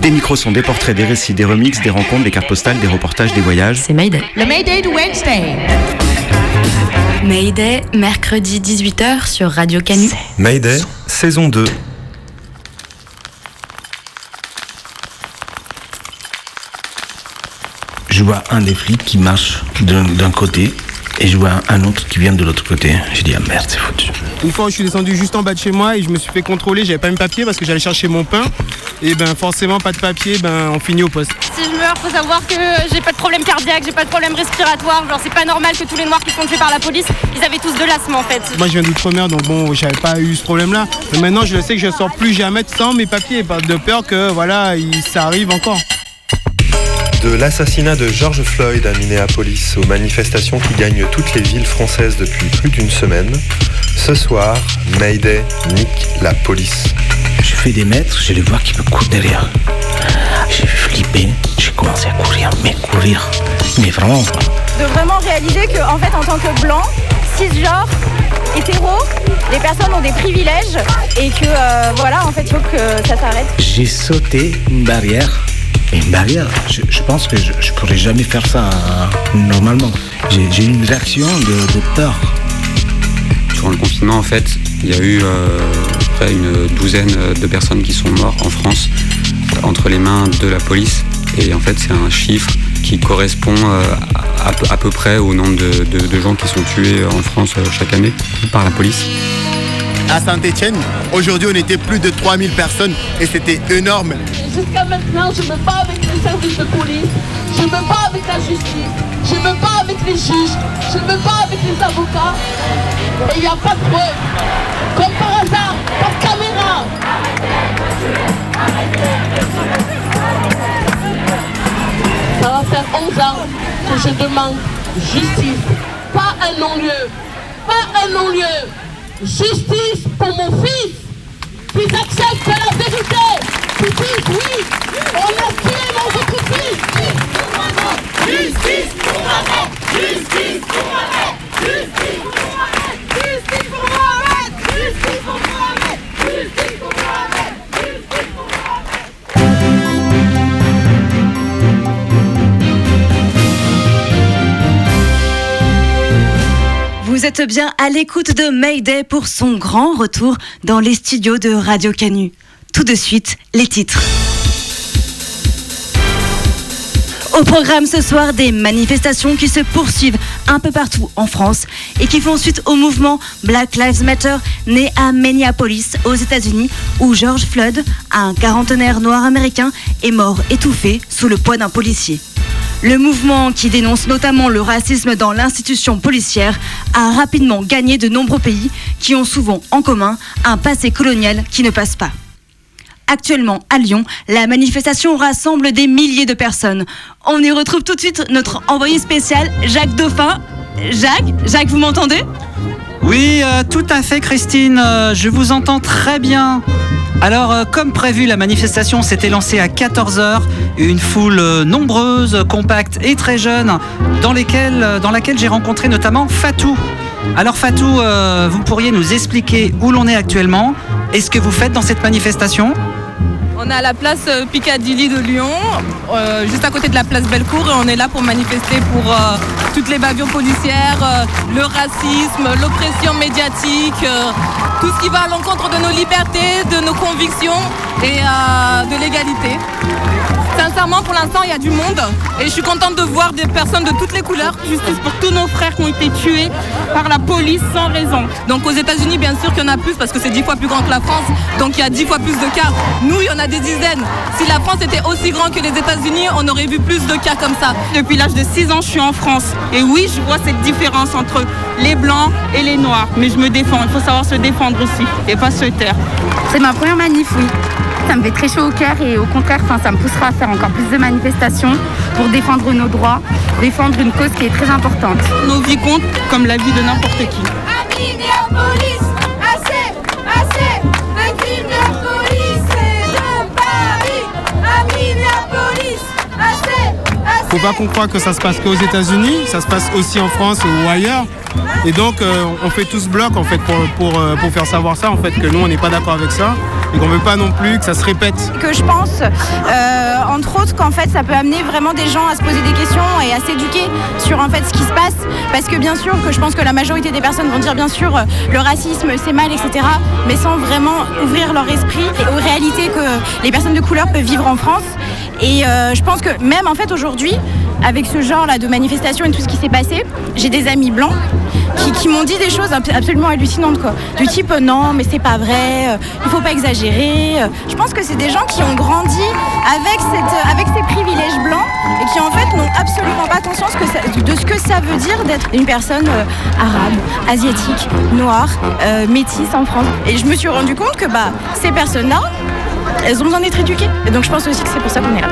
Des micros sont des portraits, des récits, des remixes, des rencontres, des cartes postales, des reportages, des voyages. C'est Mayday. Le Mayday de Wednesday. Mayday, mercredi 18h sur Radio Canu. Mayday, saison 2. Je vois un des flics qui marche d'un d'un côté et je vois un autre qui vient de l'autre côté. Je dis ah merde, c'est foutu. Une fois, je suis descendu juste en bas de chez moi et je me suis fait contrôler. J'avais pas mes papiers parce que j'allais chercher mon pain. Et ben forcément, pas de papier, ben on finit au poste. Si je meurs, faut savoir que j'ai pas de problème cardiaque, j'ai pas de problème respiratoire. Genre, c'est pas normal que tous les noirs qui sont tués par la police, ils avaient tous de l'asthme en fait. Moi, je viens d'outre-mer, donc bon, j'avais pas eu ce problème-là. Mais maintenant, je sais que je sors plus jamais sans mes papiers, de peur que voilà, il- ça arrive encore. De l'assassinat de George Floyd à Minneapolis aux manifestations qui gagnent toutes les villes françaises depuis plus d'une semaine, ce soir, Mayday nique la police. Je fais des mètres, je les vois qui me courent derrière. J'ai flippé, j'ai commencé à courir, mais courir. Mais vraiment, quoi. De vraiment réaliser que, en fait, en tant que blanc, cisgenre, hétéro, les personnes ont des privilèges et que, euh, voilà, en fait, il faut que ça s'arrête. J'ai sauté une barrière. Et une barrière, je, je pense que je, je pourrais jamais faire ça euh, normalement. J'ai une réaction de, de peur. Durant le confinement, en fait, il y a eu euh, près une douzaine de personnes qui sont mortes en France entre les mains de la police. Et en fait, c'est un chiffre qui correspond euh, à, peu- à peu près au nombre de, de- de gens qui sont tués en France euh, chaque année par la police. À Saint-Etienne, aujourd'hui, on était plus de 3000 personnes et c'était énorme. Jusqu'à maintenant, je me bats avec les services de police, je me bats avec la justice, je me bats avec les juges, je me bats avec les avocats. Et il n'y a pas de preuve. Comme par hasard, de caméra. Ça va faire 11 ans que je demande justice. Pas un non-lieu. Pas un non-lieu. Justice pour mon fils. Qu'ils acceptent la vérité. Qu'ils disent oui, on a tué mon votre fils. Justice pour. Justice pour Mohamed. Justice pour Vous êtes bien à l'écoute de Mayday pour son grand retour dans les studios de Radio Canu. Tout de suite, les titres. Au programme ce soir, des manifestations qui se poursuivent un peu partout en France et qui font suite au mouvement Black Lives Matter né à Minneapolis aux États-Unis où George Floyd, un quarantenaire noir américain, est mort étouffé sous le poids d'un policier. Le mouvement qui dénonce notamment le racisme dans l'institution policière a rapidement gagné de nombreux pays qui ont souvent en commun un passé colonial qui ne passe pas. Actuellement, à Lyon, la manifestation rassemble des milliers de personnes. On y retrouve tout de suite notre envoyé spécial, Jacques Dauphin. Jacques, Jacques, vous m'entendez? Oui, euh, tout à fait, Christine. euh, je vous entends très bien. Alors, euh, comme prévu, la manifestation s'était lancée à 14h. Une foule nombreuse, compacte et très jeune, dans, dans laquelle j'ai rencontré notamment Fatou. Alors, Fatou, vous pourriez nous expliquer où l'on est actuellement? Et ce que vous faites dans cette manifestation? On est à la place euh, Piccadilly de Lyon, euh, juste à côté de la place Bellecour, et on est là pour manifester pour euh, toutes les bavures policières, le racisme, l'oppression médiatique, tout ce qui va à l'encontre de nos libertés, de nos convictions et de l'égalité. Sincèrement, pour l'instant, il y a du monde et je suis contente de voir des personnes de toutes les couleurs. Justice pour tous nos frères qui ont été tués par la police sans raison. Donc aux États-Unis, bien sûr qu'il y en a plus parce que c'est dix fois plus grand que la France. Donc il y a dix fois plus de cas. Nous, il y en a des dizaines. Si la France était aussi grande que les États-Unis, on aurait vu plus de cas comme ça. Depuis l'âge de 6 ans, je suis en France. Et oui, je vois cette différence entre les blancs et les noirs. Mais je me défends. Il faut savoir se défendre aussi et pas se taire. C'est ma première manif, oui. Ça me fait très chaud au cœur et au contraire, enfin, ça me poussera à faire encore plus de manifestations pour défendre nos droits, défendre une cause qui est très importante. Nos vies comptent comme la vie de n'importe qui. Minneapolis, assez, assez de Minneapolis et de Paris. À Minneapolis, assez, assez. Faut pas qu'on croie que ça se passe qu'aux États-Unis, ça se passe aussi en France ou ailleurs. Et donc euh, on fait tous bloc en fait pour, pour, euh, pour faire savoir ça en fait que nous on n'est pas d'accord avec ça et qu'on veut pas non plus que ça se répète. que je pense, euh, entre autres, qu'en fait, ça peut amener vraiment des gens à se poser des questions et à s'éduquer sur en fait ce qui se passe. Parce que bien sûr, que je pense que la majorité des personnes vont dire bien sûr le racisme c'est mal, etc. Mais sans vraiment ouvrir leur esprit aux réalités que les personnes de couleur peuvent vivre en France. Et je pense que même en fait aujourd'hui, avec ce genre là de manifestation et tout ce qui s'est passé, j'ai des amis blancs qui, m'ont dit des choses ab- absolument hallucinantes quoi. Du type euh, non mais c'est pas vrai, euh, il faut pas exagérer. Euh, Je pense que c'est des gens qui ont grandi avec, avec ces privilèges blancs et qui en fait n'ont absolument pas conscience de ce que ça veut dire d'être une personne arabe, asiatique, noire, métisse en France. Et je me suis rendu compte que bah, ces personnes-là, elles ont besoin d'être éduquées. Et donc je pense aussi que c'est pour ça qu'on est là.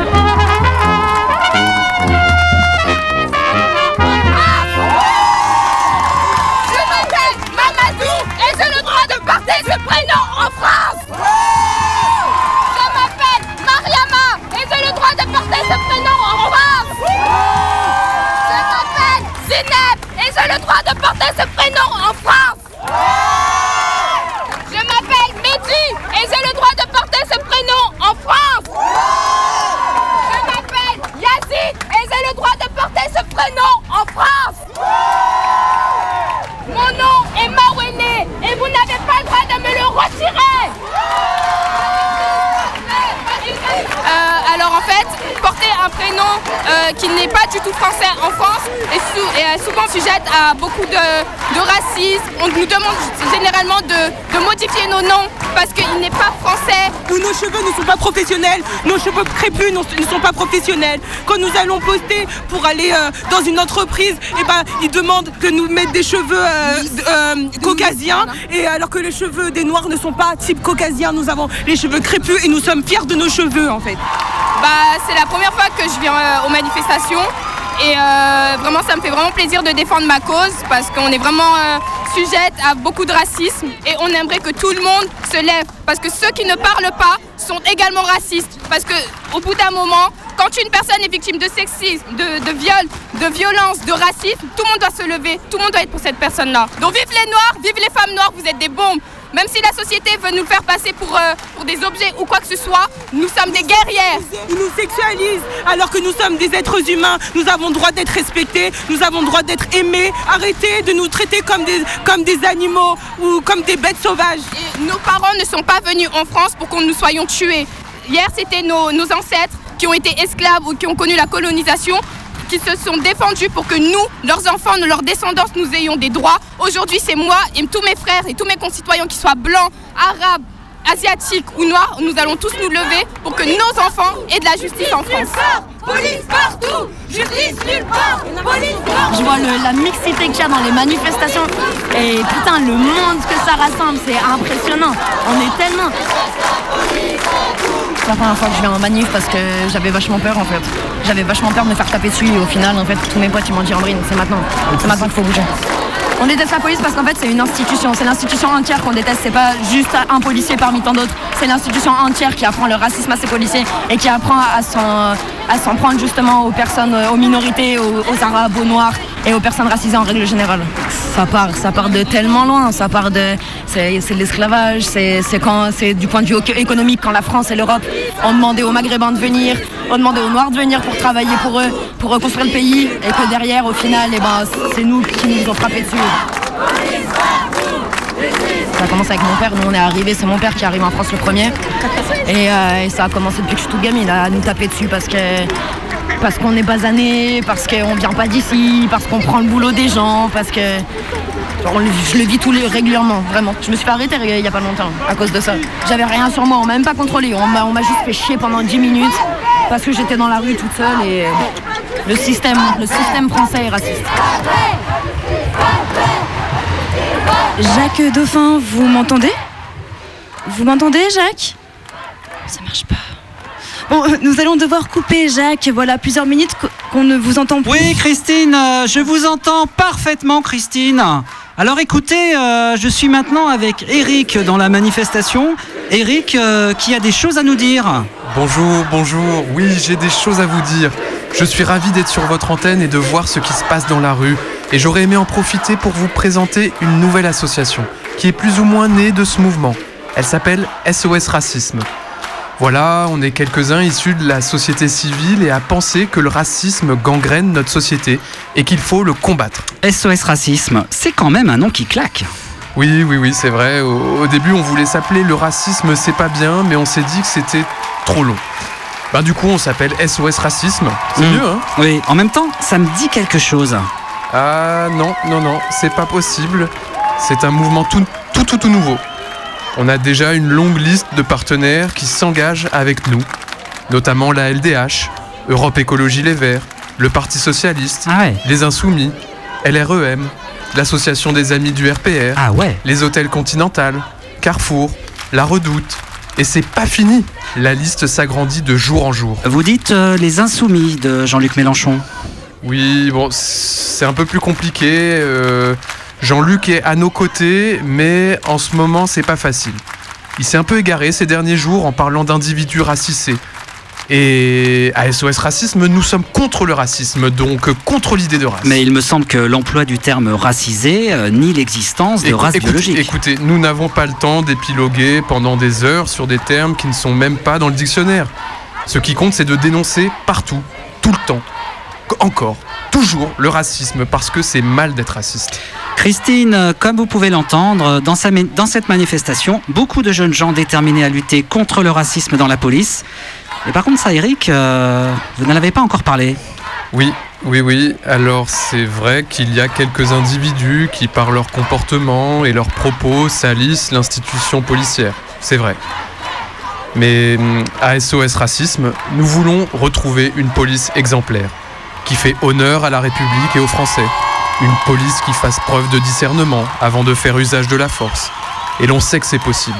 À beaucoup de, de racisme. On nous demande généralement de, de modifier nos noms parce qu'il n'est pas français. Nous, nos cheveux ne sont pas professionnels, nos cheveux crépus ne sont pas professionnels. Quand nous allons poster pour aller euh, dans une entreprise, eh ben, ils demandent que nous mettre des cheveux euh, euh, caucasiens, et alors que les cheveux des noirs ne sont pas type caucasien, nous avons les cheveux crépus et nous sommes fiers de nos cheveux en fait. Bah, c'est la première fois que je viens aux manifestations et euh, vraiment ça me fait vraiment plaisir de défendre ma cause parce qu'on est vraiment euh, sujette à beaucoup de racisme et on aimerait que tout le monde se lève parce que ceux qui ne parlent pas sont également racistes parce que au bout d'un moment quand une personne est victime de sexisme, de, viol, de violence, de racisme, tout le monde doit se lever, tout le monde doit être pour cette personne-là. Donc vive les noirs, vive les femmes noires, vous êtes des bombes. Même si la société veut nous faire passer pour, euh, pour des objets ou quoi que ce soit, nous sommes des guerrières. Ils nous sexualisent alors que nous sommes des êtres humains. Nous avons le droit d'être respectés, nous avons le droit d'être aimés. Arrêtez de nous traiter comme des, comme des animaux ou comme des bêtes sauvages. Et nos parents ne sont pas venus en France pour que nous soyons tués. Hier, c'était nos, nos ancêtres qui ont été esclaves ou qui ont connu la colonisation qui se sont défendus pour que nous, leurs enfants, leurs descendants, nous ayons des droits. Aujourd'hui, c'est moi et tous mes frères et tous mes concitoyens, qui soient blancs, arabes, asiatiques ou noirs, nous allons tous nous lever pour que nos enfants aient de la justice en France. Police partout, justice nulle part, police partout. Je vois le- la mixité qu'il y a dans les manifestations et putain le monde que ça rassemble, c'est impressionnant. On est tellement. C'est la première fois que je viens en manif parce que j'avais vachement peur en fait. J'avais vachement peur de me faire taper dessus et au final en fait tous mes potes ils m'ont dit Ambrine c'est maintenant. C'est maintenant qu'il faut bouger. On déteste la police parce qu'en fait c'est une institution, c'est l'institution entière qu'on déteste, c'est pas juste un policier parmi tant d'autres, c'est l'institution entière qui apprend le racisme à ses policiers et qui apprend à s'en, prendre justement aux personnes, aux minorités, aux, aux arabes, aux noirs et aux personnes racisées en règle générale. Ça part, ça part de tellement loin, ça part de, c'est, l'esclavage, c'est, du point de vue éco- économique quand la France et l'Europe ont demandé aux Maghrébins de venir, ont demandé aux Noirs de venir pour travailler pour eux, pour reconstruire le pays et que derrière au final, eh ben, c'est nous qui nous ont frappé dessus. Ça a commencé avec mon père, nous on est arrivé, c'est mon père qui arrive en France le premier. Et, euh, et ça a commencé depuis que je suis toute gamine à nous taper dessus parce que parce qu'on est basané, parce qu'on vient pas d'ici, parce qu'on prend le boulot des gens, parce que le- je le vis tous les régulièrement, vraiment. Je me suis fait arrêter il y a pas longtemps à cause de ça. J'avais rien sur moi, on m'a même pas contrôlé, on m'a juste fait chier pendant 10 minutes parce que j'étais dans la rue toute seule et le système, le système français est raciste. Jacques Dauphin, vous m'entendez? Vous m'entendez, Jacques? Ça marche pas. Bon, euh, nous allons devoir couper, Jacques. Voilà plusieurs minutes qu- qu'on ne vous entend plus. Oui, Christine, euh, je vous entends parfaitement, Christine. Alors écoutez, euh, je suis maintenant avec Eric dans la manifestation. Eric euh, qui a des choses à nous dire. Bonjour, bonjour. Oui, j'ai des choses à vous dire. Je suis ravi d'être sur votre antenne et de voir ce qui se passe dans la rue. Et j'aurais aimé en profiter pour vous présenter une nouvelle association qui est plus ou moins née de ce mouvement. Elle s'appelle SOS Racisme. Voilà, on est quelques-uns issus de la société civile et à penser que le racisme gangrène notre société et qu'il faut le combattre. SOS Racisme, c'est quand même un nom qui claque. Oui, oui, oui, c'est vrai. Au, au début, on voulait s'appeler le racisme, c'est pas bien, mais on s'est dit que c'était trop long. Ben, du coup, on s'appelle SOS Racisme. C'est Mm. mieux, hein? Oui, en même temps, ça me dit quelque chose. Ah non, non, non, c'est pas possible. C'est un mouvement tout, tout, tout, tout nouveau. On a déjà une longue liste de partenaires qui s'engagent avec nous, notamment la LDH, Europe Écologie Les Verts, le Parti Socialiste, les Insoumis, LREM, l'Association des Amis du RPR, Ah ouais. les Hôtels Continental, Carrefour, La Redoute. Et c'est pas fini. La liste s'agrandit de jour en jour. Vous dites euh, les insoumis de Jean-Luc Mélenchon. Oui, bon, c'est un peu plus compliqué. euh, Jean-Luc est à nos côtés, mais en ce moment, c'est pas facile. Il s'est un peu égaré ces derniers jours en parlant d'individus racisés. Et à SOS Racisme, nous sommes contre le racisme, donc contre l'idée de race. Mais il me semble que l'emploi du terme racisé euh, nie l'existence de Écou- race écoutez- biologique. Écoutez, nous n'avons pas le temps d'épiloguer pendant des heures sur des termes qui ne sont même pas dans le dictionnaire. Ce qui compte, c'est de dénoncer partout, tout le temps, encore, toujours le racisme, parce que c'est mal d'être raciste. Christine, comme vous pouvez l'entendre, dans, sa ma- dans cette manifestation, beaucoup de jeunes gens déterminés à lutter contre le racisme dans la police. Et par contre, ça, Eric, euh, vous n'en avez pas encore parlé. Oui, oui, oui. Alors c'est vrai qu'il y a quelques individus qui, par leur comportement et leurs propos, salissent l'institution policière. C'est vrai. Mais hum, à SOS Racisme, nous voulons retrouver une police exemplaire, qui fait honneur à la République et aux Français. Une police qui fasse preuve de discernement avant de faire usage de la force. Et l'on sait que c'est possible,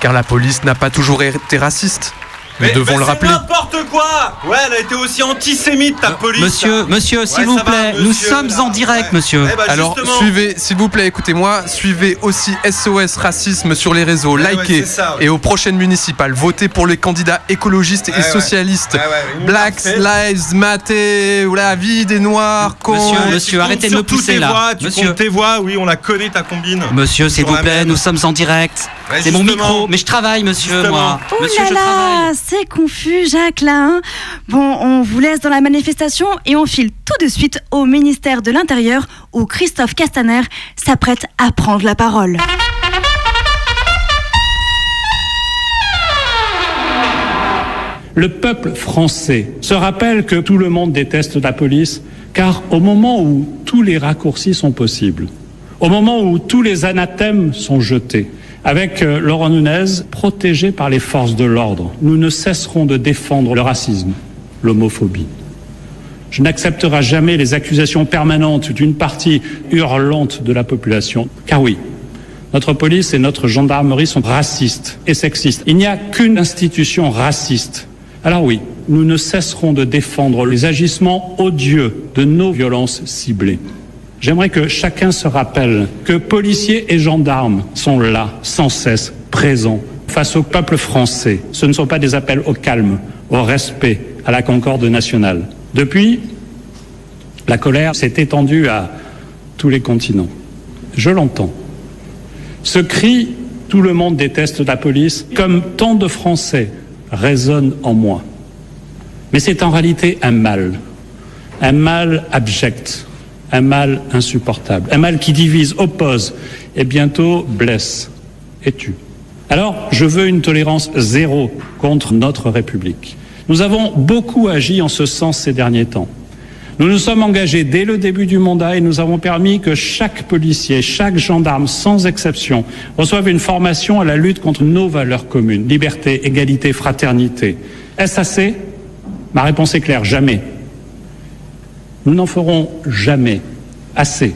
car la police n'a pas toujours été raciste. Nous Mais- devons mais le c'est rappeler. n'importe quoi Ouais, elle a été aussi antisémite, ta police Monsieur, hein. monsieur, Ouais, s'il vous va, plaît, nous sommes là. en direct, monsieur. Eh ben, Alors justement. suivez, s'il vous plaît, écoutez-moi, suivez aussi SOS Racisme sur les réseaux, Ouais, likez ça, et aux prochaines municipales, votez pour les candidats écologistes et socialistes. Black. Lives Matter, ou la vie des Noirs. Monsieur, monsieur, arrêtez de me pousser là. voix, tu Monsieur. tes voix, oui, on la connaît ta combine. Monsieur, s'il vous la plaît, nous sommes en direct. Ouais, C'est mon micro, mais je travaille, monsieur, Justement. moi. Oh Monsieur, là je là, travaille. c'est confus, Jacques, là. hein. bon, on vous laisse dans la manifestation et on file tout de suite au ministère de l'Intérieur où Christophe Castaner s'apprête à prendre la parole. Le peuple français se rappelle que tout le monde déteste la police, car au moment où tous les raccourcis sont possibles, au moment où tous les anathèmes sont jetés, avec euh, Laurent Nunez, protégé par les forces de l'ordre, nous ne cesserons de défendre le racisme, l'homophobie. Je n'accepterai jamais les accusations permanentes d'une partie hurlante de la population, car oui, notre police et notre gendarmerie sont racistes et sexistes. Il n'y a qu'une institution raciste. Alors oui, nous ne cesserons de défendre les agissements odieux de nos violences ciblées. J'aimerais que chacun se rappelle que policiers et gendarmes sont là, sans cesse, présents, face au peuple français. Ce ne sont pas des appels au calme, au respect, à la concorde nationale. Depuis, la colère s'est étendue à tous les continents. Je l'entends. Ce cri, tout le monde déteste la police, comme tant de Français, résonne en moi. Mais c'est en réalité un mal, un mal abject, un mal insupportable, un mal qui divise, oppose et bientôt blesse et tue. Alors, je veux une tolérance zéro contre notre République. Nous avons beaucoup agi en ce sens ces derniers temps. Nous nous sommes engagés dès le début du mandat et nous avons permis que chaque policier, chaque gendarme, sans exception, reçoive une formation à la lutte contre nos valeurs communes, liberté, égalité, fraternité. Est-ce assez? Ma réponse est claire, jamais. Nous n'en ferons jamais assez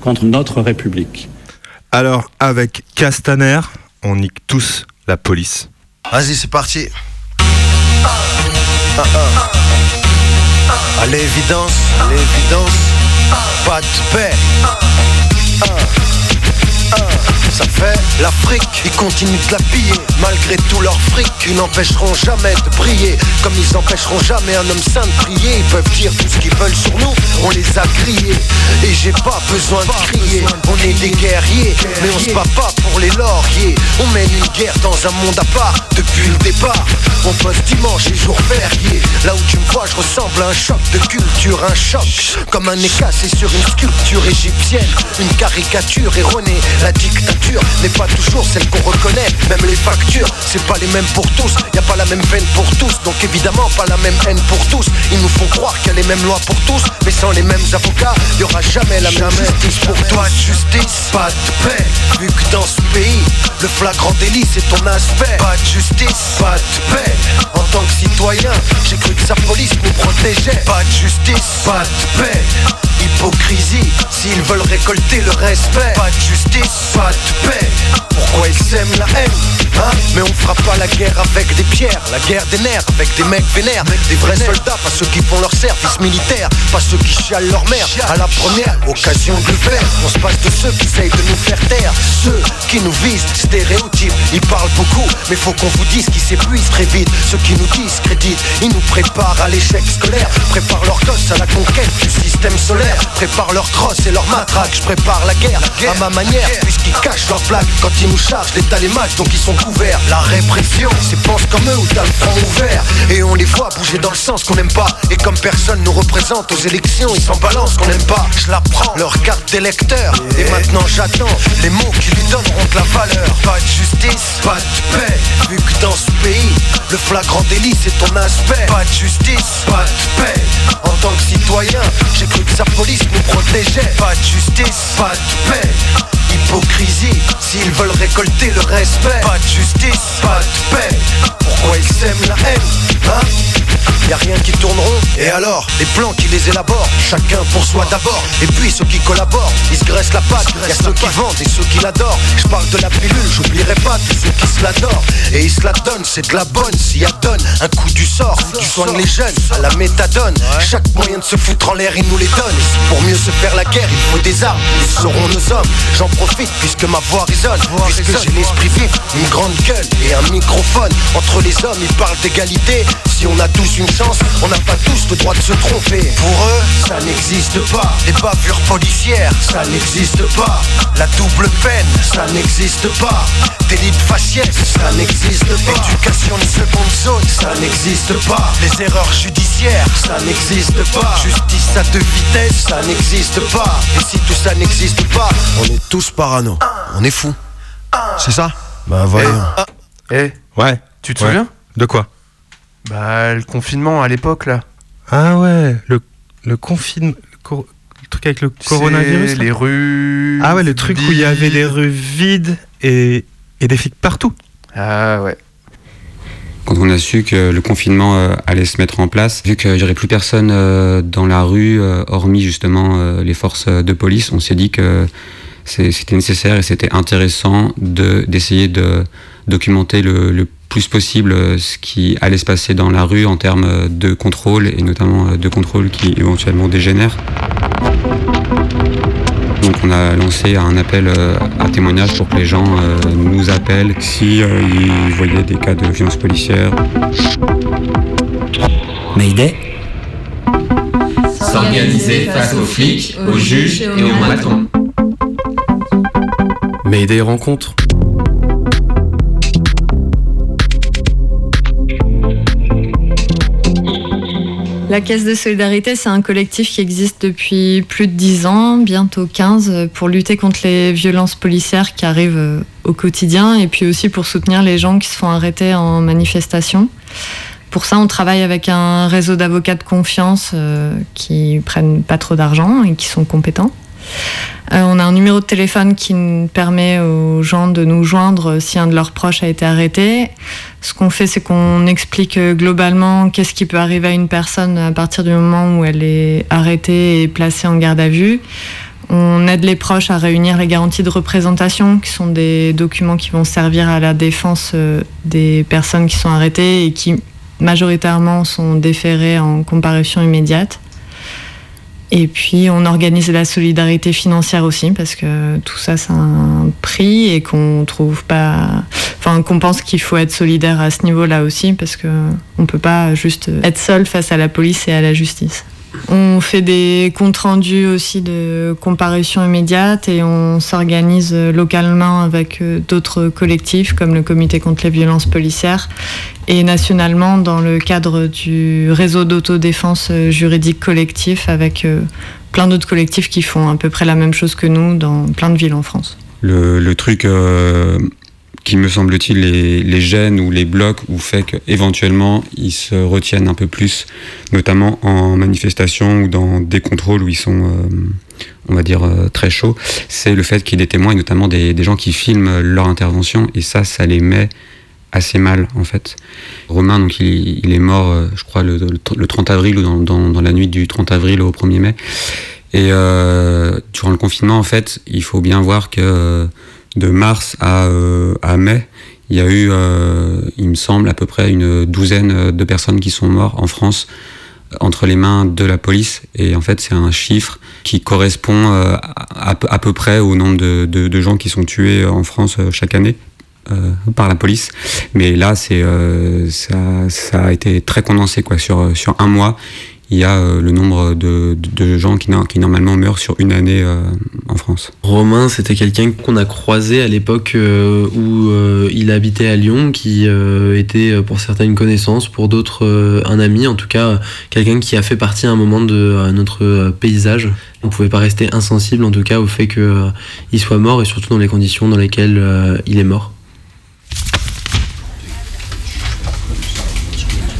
contre notre République. Alors, avec Castaner, on nique tous la police. Vas-y, c'est parti. Ah, ah. À l'évidence, à l'évidence, pas de paix. Ah, ah. Ça fait l'Afrique, ils continuent de la piller. Malgré tout leur fric, ils n'empêcheront jamais de briller. Comme ils empêcheront jamais un homme saint de prier. Ils peuvent dire tout ce qu'ils veulent sur nous, on les a grillés Et j'ai pas besoin de crier, on est des guerriers. Mais on se bat pas pour les lauriers. On mène une guerre dans un monde à part. Depuis le départ On bosse dimanche et jours fériés Là où tu me vois, je ressemble à un choc de culture Un choc, comme un nez cassé sur une sculpture égyptienne. Une caricature erronée, la dictature n'est pas toujours celle qu'on reconnaît. Même les factures, c'est pas les mêmes pour tous. Y a pas la même peine pour tous Donc évidemment pas la même haine pour tous. Ils nous font croire qu'il y a les mêmes lois pour tous Mais sans les mêmes avocats, y aura jamais la même justice pour toi de justice, pas de paix Vu que dans ce pays, le flagrant délit c'est ton aspect. Pas de justice, pas de paix. En tant que citoyen, j'ai cru que sa police nous protégeait. Pas de justice, pas de paix Hypocrisie, s'ils veulent récolter le respect. Pas de justice, pas de paix. Pourquoi ils sèment la haine hein? Mais on fera pas la guerre avec des pierres. La guerre des nerfs avec des mecs vénères. Des vrais soldats, pas ceux qui font leur service militaire. Pas ceux qui chialent leur mère. À la première occasion de le faire. On se passe de ceux qui essayent de nous faire taire. Ceux qui nous visent, stéréotypes. Ils parlent beaucoup, mais faut qu'on vous dise qu'ils s'épuisent très vite. Ceux qui nous discréditent, ils nous préparent à l'échec scolaire. Préparent leurs gosses à la conquête du système solaire Préparent leurs crosses et leurs matraques. Je prépare la guerre à ma manière Puisqu'ils cachent leurs plaques. Quand ils nous chargent l'état les matchs donc ils sont couverts. La répression c'est pense comme eux ou t'as le front ouvert. Et on les voit bouger dans le sens qu'on n'aime pas. Et comme personne nous représente aux élections Ils s'en balancent qu'on n'aime pas. Je la prends, leur carte d'électeur. Et maintenant j'attends les mots qui lui donneront de la valeur. Pas de justice, pas de paix. Vu que dans ce pays Le flagrant délit c'est ton aspect. Pas de justice, pas de paix. En tant que citoyen J'ai cru que sa police nous protégeait. Pas de justice, pas de paix Hypocrisie, s'ils veulent récolter le respect. Pas de justice, pas de paix. Pourquoi ils sèment la haine, hein? Y a rien qui tourneront Et alors, les plans qui les élaborent. Chacun pour soi d'abord. Et puis ceux qui collaborent, ils se graissent la patte. Y'a ceux qui vendent et ceux qui l'adorent. Je parle de la pilule, j'oublierai pas tous ceux qui se l'adorent Et ils se la donnent, c'est de la bonne. S'il y a donne, un coup du sort. Du soigne les jeunes, à la méthadone. Chaque moyen de se foutre en l'air, ils nous les donnent. Pour mieux se faire la guerre, il faut des armes. Ils seront nos hommes, j'en profite puisque ma voix résonne Puisque j'ai l'esprit vif, une grande gueule et un microphone. Entre les hommes, ils parlent d'égalité. Si on a tous une chance, on n'a pas tous le droit de se tromper. Pour eux, ça n'existe pas. Les bavures policières, ça n'existe pas. La double peine, ça n'existe pas. Délit de faciès, ça n'existe pas. Éducation de seconde zone, ça n'existe pas. Les erreurs judiciaires, ça n'existe pas. Justice à deux vitesses, ça n'existe pas. Et si tout ça n'existe pas, on est tous parano On est fous C'est ça? Bah voyons Eh, Ouais. tu te Ouais. souviens De quoi? Bah, le confinement à l'époque là. Ah ouais, le, le confinement. Le, cor- le truc avec le coronavirus les rues. Ah ouais, le truc où il y avait des rues vides et, et des flics partout. Ah ouais. Quand on a su que le confinement euh, allait se mettre en place, vu qu'il n'y aurait plus personne euh, dans la rue, euh, hormis justement euh, les forces de police, on s'est dit que c'était nécessaire et c'était intéressant de- d'essayer de, documenter le, le plus possible euh, ce qui allait se passer dans la rue en termes de contrôle et notamment euh, de contrôle qui éventuellement dégénère. Donc on a lancé un appel euh, à témoignage pour que les gens euh, nous appellent si euh, ils voyaient des cas de violence policière. Mayday S'organiser face aux flics, aux juges et aux matons. Mayday rencontre. La Caisse de Solidarité, c'est un collectif qui existe depuis plus de 10 ans, bientôt 15, euh, pour lutter contre les violences policières qui arrivent euh, au quotidien et puis aussi pour soutenir les gens qui se font arrêter en manifestation. Pour ça, on travaille avec un réseau d'avocats de confiance euh, qui prennent pas trop d'argent et qui sont compétents. Euh, on a un numéro de téléphone qui permet aux gens de nous joindre si un de leurs proches a été arrêté. Ce qu'on fait, c'est qu'on explique euh, globalement qu'est-ce qui peut arriver à une personne à partir du moment où elle est arrêtée et placée en garde à vue. On aide les proches à réunir les garanties de représentation, qui sont des documents qui vont servir à la défense euh, des personnes qui sont arrêtées et qui majoritairement sont déférées en comparution immédiate. Et puis on organise la solidarité financière aussi parce que tout ça c'est un prix et qu'on trouve pas, enfin qu'on pense qu'il faut être solidaire à ce niveau-là aussi parce que on peut pas juste être seul face à la police et à la justice. On fait des comptes rendus aussi de comparution immédiate et on s'organise localement avec euh, d'autres collectifs comme le comité contre les violences policières et nationalement dans le cadre du réseau d'autodéfense euh, juridique collectif avec euh, plein d'autres collectifs qui font à peu près la même chose que nous dans plein de villes en France. Le, truc euh, qui me semble-t-il les, les gêne ou les bloque ou fait qu'éventuellement ils se retiennent un peu plus, notamment en manifestation ou dans des contrôles où ils sont, euh, on va dire, euh, très chauds, c'est le fait qu'il y ait des témoins et notamment des, des gens qui filment leur intervention et ça, ça les met assez mal en fait. Romain, donc il, il est mort, euh, je crois, le, le, le 30 avril ou dans, dans, dans la nuit du 30 avril au 1er mai. Et euh, durant le confinement, en fait, il faut bien voir que euh, de mars à, euh, à mai, il y a eu, euh, il me semble, à peu près une douzaine de personnes qui sont mortes en France entre les mains de la police. Et en fait, c'est un chiffre qui correspond euh, à, peu près au nombre de, gens qui sont tués en France chaque année. Par la police. Mais là, c'est ça, ça a été très condensé quoi. Sur, sur un mois, il y a euh, le nombre de, de, de gens qui, qui, normalement meurent sur une année euh, en France. Romain, c'était quelqu'un qu'on a croisé à l'époque euh, où euh, il habitait à Lyon, qui euh, était pour certains une connaissance, pour d'autres un ami, en tout cas quelqu'un qui a fait partie à un moment de notre paysage. On ne pouvait pas rester insensible en tout cas au fait qu'il soit mort et surtout dans les conditions dans lesquelles il est mort.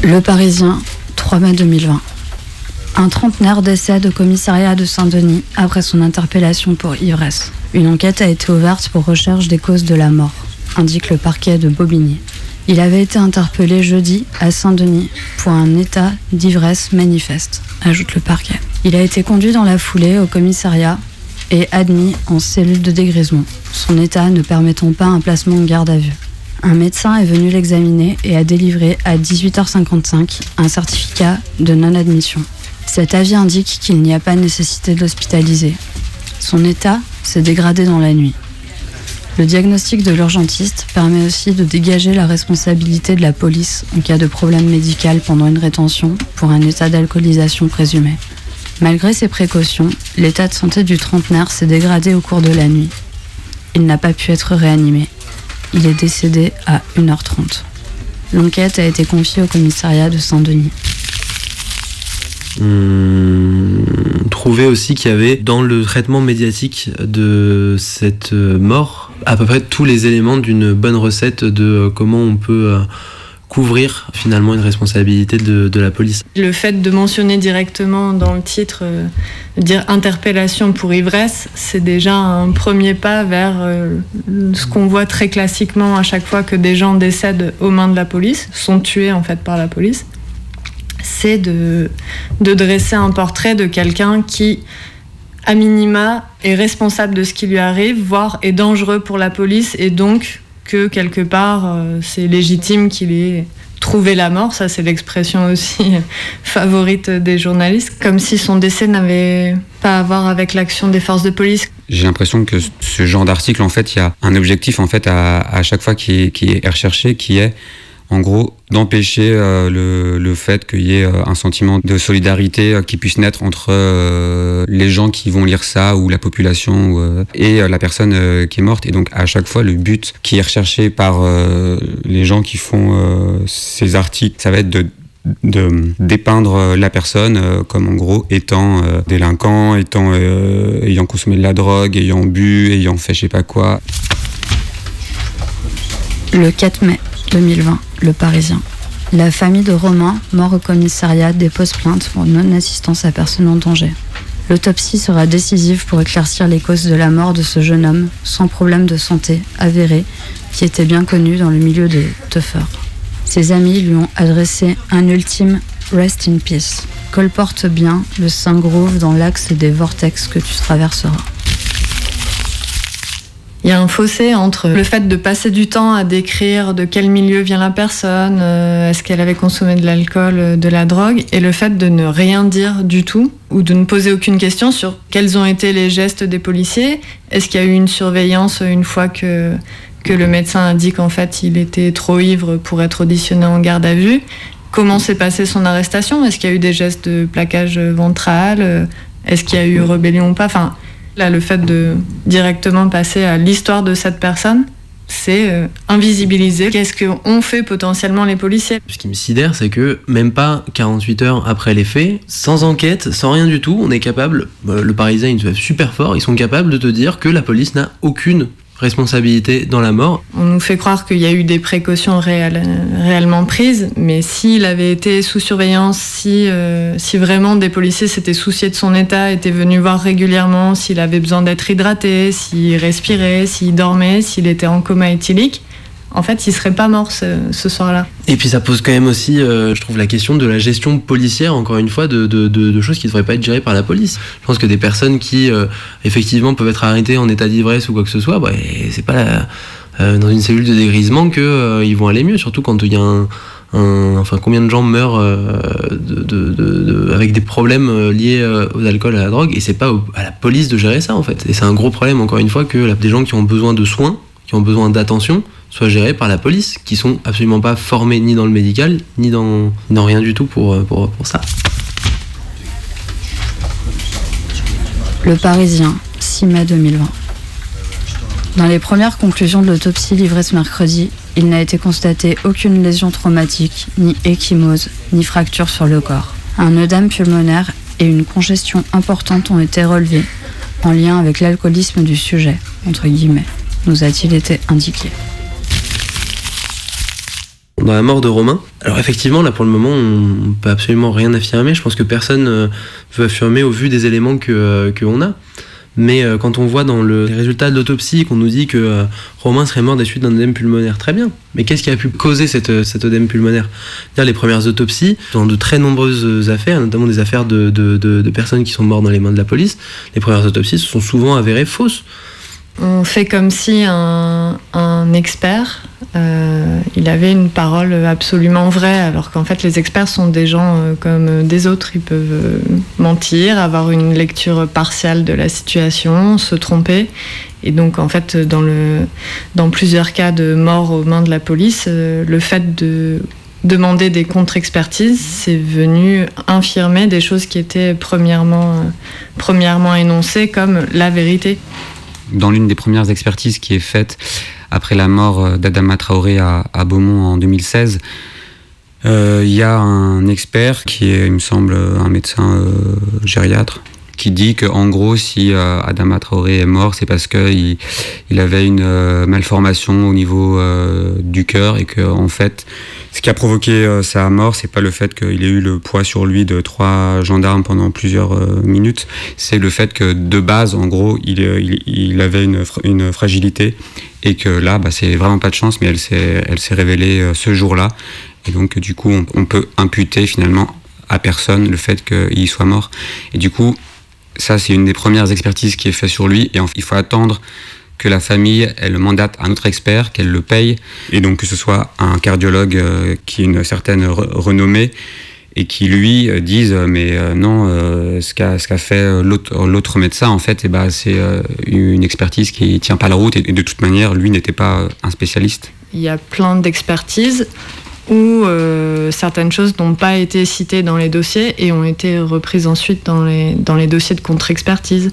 Le Parisien, 3 mai 2020. Un trentenaire décède au commissariat de Saint-Denis après son interpellation pour ivresse. Une enquête a été ouverte pour recherche des causes de la mort, indique le parquet de Bobigny. Il avait été interpellé jeudi à Saint-Denis pour un état d'ivresse manifeste, ajoute le parquet. Il a été conduit dans la foulée au commissariat et admis en cellule de dégrisement, son état ne permettant pas un placement en garde à vue. Un médecin est venu l'examiner et a délivré à 18h55 un certificat de non-admission. Cet avis indique qu'il n'y a pas nécessité de l'hospitaliser. Son état s'est dégradé dans la nuit. Le diagnostic de l'urgentiste permet aussi de dégager la responsabilité de la police en cas de problème médical pendant une rétention pour un état d'alcoolisation présumé. Malgré ces précautions, l'état de santé du trentenaire s'est dégradé au cours de la nuit. Il n'a pas pu être réanimé. Il est décédé à 1h30. L'enquête a été confiée au commissariat de Saint-Denis. On trouvait aussi qu'il y avait dans le traitement médiatique de cette mort à peu près tous les éléments d'une bonne recette de comment on peut couvrir finalement une responsabilité de, de, la police. Le fait de mentionner directement dans le titre, euh, dire interpellation pour ivresse, c'est déjà un premier pas vers euh, ce qu'on voit très classiquement à chaque fois que des gens décèdent aux mains de la police, sont tués en fait par la police. C'est de, de dresser un portrait de quelqu'un qui, à minima, est responsable de ce qui lui arrive, voire est dangereux pour la police et donc que quelque part euh, c'est légitime qu'il ait trouvé la mort, ça c'est l'expression aussi favorite des journalistes, comme si son décès n'avait pas à voir avec l'action des forces de police. J'ai l'impression que ce genre d'article, en fait, il y a un objectif en fait à, à chaque fois qui qui est recherché, qui est en gros, d'empêcher euh, le, fait qu'il y ait euh, un sentiment de solidarité euh, qui puisse naître entre les gens qui vont lire ça ou la population et la personne qui est morte. Et donc, à chaque fois, le but qui est recherché par les gens qui font ces articles, ça va être de dépeindre la personne comme en gros étant délinquant, étant ayant consommé de la drogue, ayant bu, ayant fait je sais pas quoi. Le 4 mai 2020, Le Parisien. La famille de Romain, mort au commissariat, dépose plainte pour non-assistance à personne en danger. L'autopsie sera décisive pour éclaircir les causes de la mort de ce jeune homme, sans problème de santé avéré, qui était bien connu dans le milieu des tuffeurs. Ses amis lui ont adressé un ultime Rest in Peace. Colporte bien le Saint Groove dans l'axe des vortex que tu traverseras. Il y a un fossé entre le fait de passer du temps à décrire de quel milieu vient la personne, euh, est-ce qu'elle avait consommé de l'alcool, euh, de la drogue, et le fait de ne rien dire du tout ou de ne poser aucune question sur quels ont été les gestes des policiers, est-ce qu'il y a eu une surveillance une fois que, que le médecin a dit qu'en fait il était trop ivre pour être auditionné en garde à vue, comment s'est passée son arrestation, est-ce qu'il y a eu des gestes de plaquage ventral, euh, est-ce qu'il y a eu rébellion ou pas, enfin Là, le fait de directement passer à l'histoire de cette personne, c'est euh, invisibiliser qu'est-ce qu'ont fait potentiellement les policiers. Ce qui me sidère, c'est que même pas 48 heures après les faits, sans enquête, sans rien du tout, on est capable, euh, le Parisien il est super fort, ils sont capables de te dire que la police n'a aucune responsabilité dans la mort. On nous fait croire qu'il y a eu des précautions réelles, réellement prises, mais s'il avait été sous surveillance, si, euh, si vraiment des policiers s'étaient souciés de son état, étaient venus voir régulièrement, s'il avait besoin d'être hydraté, s'il respirait, s'il dormait, s'il était en coma éthylique, en fait, il serait pas mort ce, soir-là. Et puis ça pose quand même aussi, euh, je trouve, la question de la gestion policière, encore une fois, de, choses qui ne devraient pas être gérées par la police. Je pense que des personnes qui, euh, effectivement, peuvent être arrêtées en état d'ivresse ou quoi que ce soit, bah, c'est pas euh, dans une cellule de dégrisement qu'ils vont aller mieux, surtout quand il y a un, enfin combien de gens meurent avec des problèmes liés aux alcools à la drogue et c'est pas à la police de gérer ça en fait et c'est un gros problème encore une fois que des gens qui ont besoin de soins qui ont besoin d'attention soient gérés par la police, qui sont absolument pas formés ni dans le médical, ni dans, rien du tout pour, pour, pour ça. Le Parisien, 6 mai 2020. Dans les premières conclusions de l'autopsie livrée ce mercredi, il n'a été constaté aucune lésion traumatique, ni échymose, ni fracture sur le corps. Un œdème pulmonaire et une congestion importante ont été relevés, en lien avec l'alcoolisme du sujet, entre guillemets, nous a-t-il été indiqué dans la mort de Romain. Alors effectivement, là pour le moment, on peut absolument rien affirmer. Je pense que personne euh, veut affirmer au vu des éléments que euh, qu'on a. Mais euh, quand on voit dans le, les résultats de l'autopsie qu'on nous dit que Romain serait mort des suites d'un œdème pulmonaire, très bien. Mais qu'est-ce qui a pu causer cette, cet œdème pulmonaire? Les premières autopsies, dans de très nombreuses affaires, notamment des affaires de, de, de personnes qui sont mortes dans les mains de la police, les premières autopsies se sont souvent avérées fausses. On fait comme si un, expert, euh, il avait une parole absolument vraie, alors qu'en fait les experts sont des gens euh, comme des autres. Ils peuvent euh, mentir, avoir une lecture partiale de la situation, se tromper. Et donc en fait, dans plusieurs cas de mort aux mains de la police, le fait de demander des contre-expertises, c'est venu infirmer des choses qui étaient premièrement, premièrement énoncées comme la vérité dans l'une des premières expertises qui est faite après la mort euh, d'Adama Traoré à, Beaumont en 2016, euh, il y a un expert qui est, il me semble, un médecin euh, gériatre, qui dit que en gros si euh, Adama Traoré est mort c'est parce qu'il il avait une euh, malformation au niveau euh, du cœur et que en fait ce qui a provoqué sa mort c'est pas le fait qu'il ait eu le poids sur lui de trois gendarmes pendant plusieurs minutes. C'est le fait que de base en gros il, il, avait une, fragilité et que là bah, c'est vraiment pas de chance mais elle s'est révélée ce jour-là. Et donc du coup on, on peut imputer finalement à personne le fait qu'il soit mort. Et du coup ça, c'est une des premières expertises qui est faite sur lui. Et il faut attendre que la famille elle mandate un autre expert, qu'elle le paye, et donc que ce soit un cardiologue euh, qui a une certaine renommée et qui lui euh, dise euh, mais non ce qu'a ce qu'a fait l'autre médecin en fait eh ben, c'est une expertise qui tient pas la route et de toute manière lui n'était pas un spécialiste. Il y a plein d'expertises où euh, certaines choses n'ont pas été citées dans les dossiers et ont été reprises ensuite dans les, dans dossiers de contre-expertise,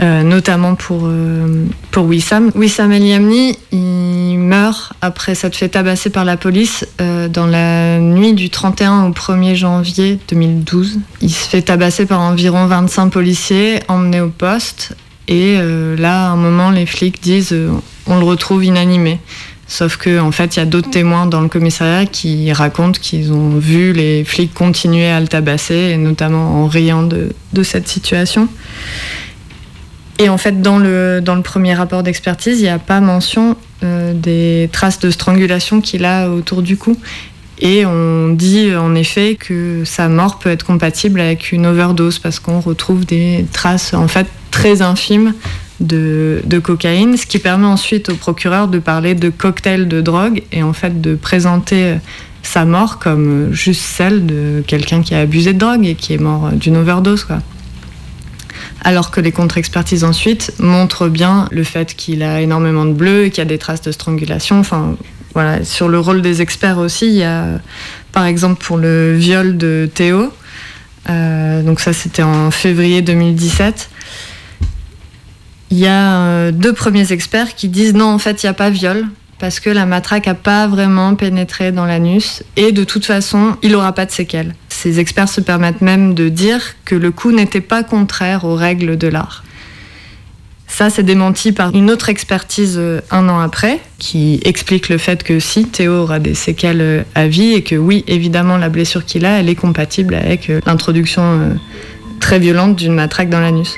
euh, notamment pour, euh, pour Wissam. Wissam El Yamni, il meurt après s'être fait tabasser par la police dans la nuit du 31 au 1er janvier 2012. Il se fait tabasser par environ 25 policiers emmenés au poste et là, à un moment, les flics disent on le retrouve inanimé. Sauf qu'en en fait, il y a d'autres témoins dans le commissariat qui racontent qu'ils ont vu les flics continuer à le tabasser, et notamment en riant de, cette situation. Et en fait, dans le, dans le premier rapport d'expertise, il n'y a pas mention euh, des traces de strangulation qu'il a autour du cou. Et on dit en effet que sa mort peut être compatible avec une overdose parce qu'on retrouve des traces en fait très infimes de, cocaïne, ce qui permet ensuite au procureur de parler de cocktail de drogue et en fait de présenter sa mort comme juste celle de quelqu'un qui a abusé de drogue et qui est mort d'une overdose. Alors que les contre-expertises ensuite montrent bien le fait qu'il a énormément de bleu, qu'il y a des traces de strangulation. Sur le rôle des experts aussi, il y a par exemple pour le viol de Théo, euh, donc ça c'était en février 2017. Il y a euh, deux premiers experts qui disent non, en fait, il n'y a pas viol, parce que la matraque n'a pas vraiment pénétré dans l'anus, et de toute façon, il n'aura pas de séquelles. Ces experts se permettent même de dire que le coup n'était pas contraire aux règles de l'art. Ça, c'est démenti par une autre expertise euh, un an après, qui explique le fait que si Théo aura des séquelles euh, à vie et que oui, évidemment, la blessure qu'il a, elle est compatible avec l'introduction très violente d'une matraque dans l'anus.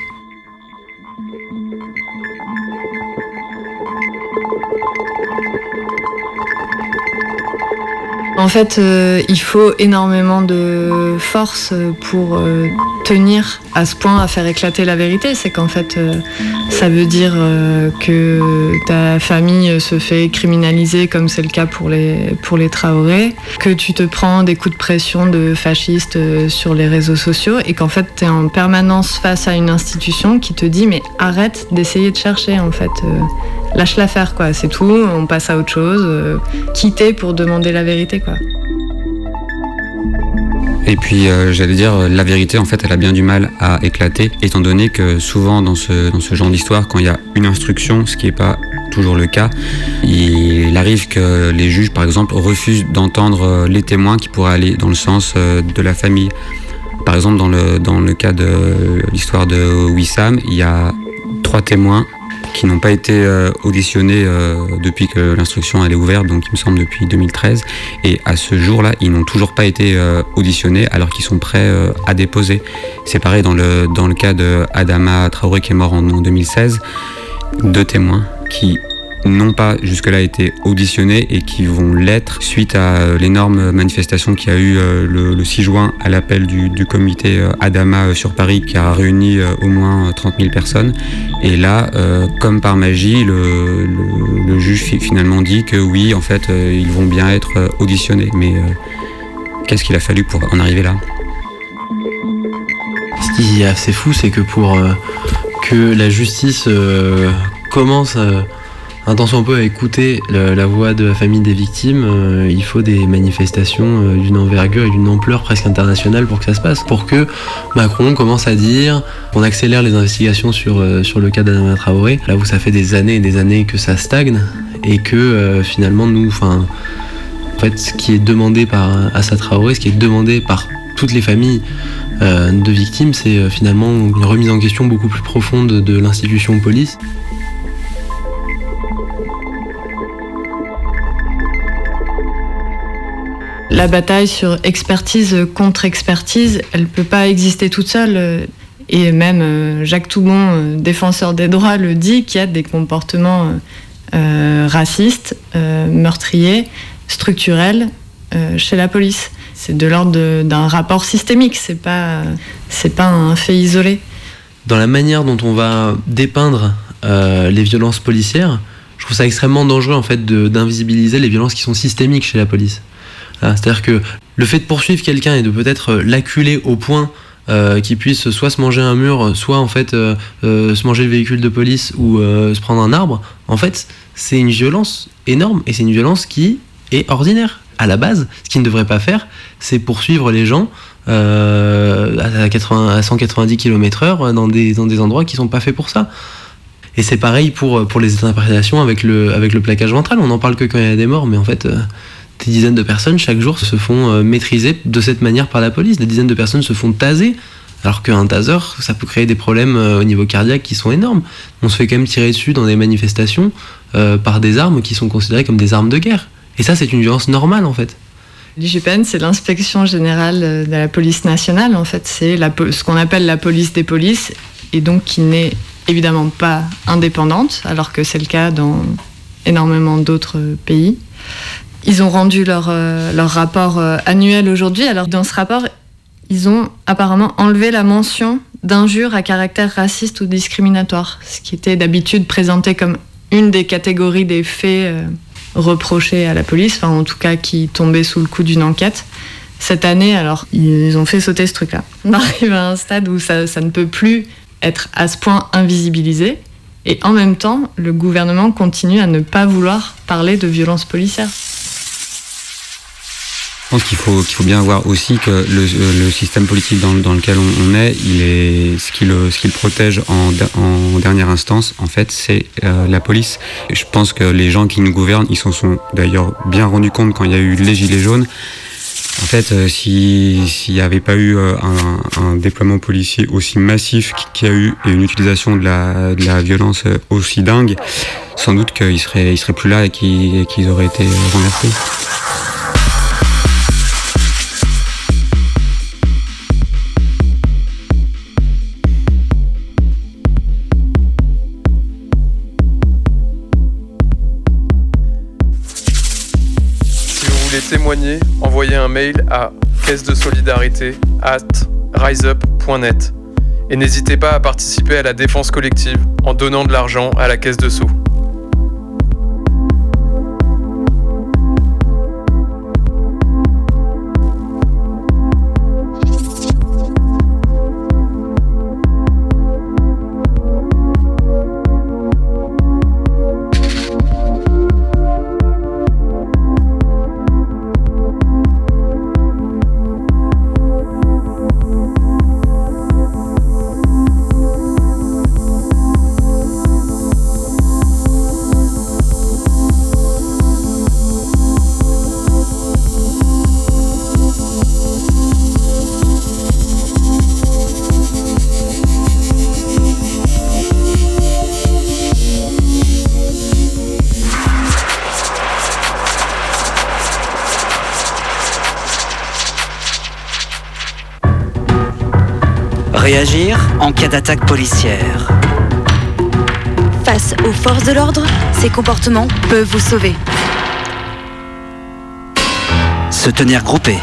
En fait, euh, il faut énormément de force pour euh, tenir à ce point à faire éclater la vérité. C'est qu'en fait, euh, ça veut dire que ta famille se fait criminaliser, comme c'est le cas pour les, pour Traoré, que tu te prends des coups de pression de fascistes sur les réseaux sociaux et qu'en fait, tu es en permanence face à une institution qui te dit mais arrête d'essayer de chercher en fait lâche l'affaire, quoi. C'est tout, on passe à autre chose. Euh, quitter pour demander la vérité, quoi. Et puis euh, j'allais dire, la vérité en fait elle a bien du mal à éclater, étant donné que souvent dans ce, genre d'histoire, quand il y a une instruction, ce qui n'est pas toujours le cas, il arrive que les juges par exemple refusent d'entendre euh, les témoins qui pourraient aller dans le sens de la famille. Par exemple dans le, dans le cas de l'histoire de Wissam, il y a trois témoins qui n'ont pas été euh, auditionnés euh, depuis que l'instruction est ouverte, donc il me semble depuis 2013. Et à ce jour-là, ils n'ont toujours pas été euh, auditionnés alors qu'ils sont prêts à déposer. C'est pareil dans le, dans le cas de Adama Traoré qui est mort en 2016. Deux témoins qui n'ont pas jusque-là été auditionnés et qui vont l'être suite à euh, l'énorme manifestation qu'il y a eu euh, le, 6 juin à l'appel du, comité euh, Adama sur Paris qui a réuni au moins 30 000 personnes. Et là, comme par magie, le, juge finalement dit que oui, en fait, ils vont bien être auditionnés. Mais qu'est-ce qu'il a fallu pour en arriver là? Ce qui est assez fou, c'est que pour que la justice commence Attention un peu à écouter la, voix de la famille des victimes. Euh, il faut des manifestations euh, d'une envergure et d'une ampleur presque internationale pour que ça se passe. Pour que Macron commence à dire qu'on accélère les investigations sur, euh, sur le cas d'Adama Traoré, là où ça fait des années et des années que ça stagne et que finalement nous, enfin, en fait, ce qui est demandé par Assa Traoré, ce qui est demandé par toutes les familles de victimes, c'est finalement une remise en question beaucoup plus profonde de l'institution police. La bataille sur expertise contre expertise, elle ne peut pas exister toute seule. Et même euh, Jacques Toubon, euh, défenseur des droits, le dit qu'il y a des comportements euh, racistes, meurtriers, structurels chez la police. C'est de l'ordre d'un rapport systémique, c'est pas, pas un fait isolé. Dans la manière dont on va dépeindre les violences policières, je trouve ça extrêmement dangereux en fait d'invisibiliser les violences qui sont systémiques chez la police. Hein, c'est-à-dire que le fait de poursuivre quelqu'un et de peut-être euh, l'acculer au point euh, qu'il puisse soit se manger un mur, soit en fait euh, se manger le véhicule de police ou se prendre un arbre, en fait, c'est une violence énorme et c'est une violence qui est ordinaire. À la base, ce qu'il ne devrait pas faire, c'est poursuivre les gens à, 80, à 190 km/h dans des, endroits qui sont pas faits pour ça. Et c'est pareil pour, pour les interprétations avec le, avec le plaquage ventral. On n'en parle que quand il y a des morts, mais en fait, des dizaines de personnes chaque jour se font euh, maîtriser de cette manière par la police. Des dizaines de personnes se font taser. Alors qu'un taser, ça peut créer des problèmes euh, au niveau cardiaque qui sont énormes. On se fait quand même tirer dessus dans des manifestations euh, par des armes qui sont considérées comme des armes de guerre. Et ça, c'est une violence normale en fait. L'IGPN, c'est l'inspection générale de la police nationale. En fait, c'est ce qu'on appelle la police des polices, et donc qui n'est évidemment pas indépendante, alors que c'est le cas dans énormément d'autres pays. Ils ont rendu leur, euh, rapport euh, annuel aujourd'hui. Alors dans ce rapport, ils ont apparemment enlevé la mention d'injures à caractère raciste ou discriminatoire, ce qui était d'habitude présenté comme une des catégories des faits euh, reprochés à la police, enfin en tout cas qui tombaient sous le coup d'une enquête. Cette année, alors, ils ont fait sauter ce truc-là. On arrive à un stade où ça, ça ne peut plus être à ce point invisibilisé. Et en même temps, le gouvernement continue à ne pas vouloir parler de violence policière. Je pense qu'il faut, faut bien voir aussi que le, le système politique dans, dans lequel on, est, il est ce qui le, ce protège en, en dernière instance, en fait, c'est euh, la police. Je pense que les gens qui nous gouvernent, ils s'en sont d'ailleurs bien rendus compte quand il y a eu les gilets jaunes. En fait, euh, s'il n'y avait pas eu euh, un, déploiement policier aussi massif qu'il y a eu et une utilisation de la, de la violence aussi dingue, sans doute qu'ils seraient, ils seraient plus là et qu'ils auraient été renversés. Témoigner, envoyez un mail à caisse de solidarité at riseup.net. Et n'hésitez pas à participer à la défense collective en donnant de l'argent à la caisse de sous. En cas d'attaque policière. Face aux forces de l'ordre, ces comportements peuvent vous sauver. Se tenir groupé.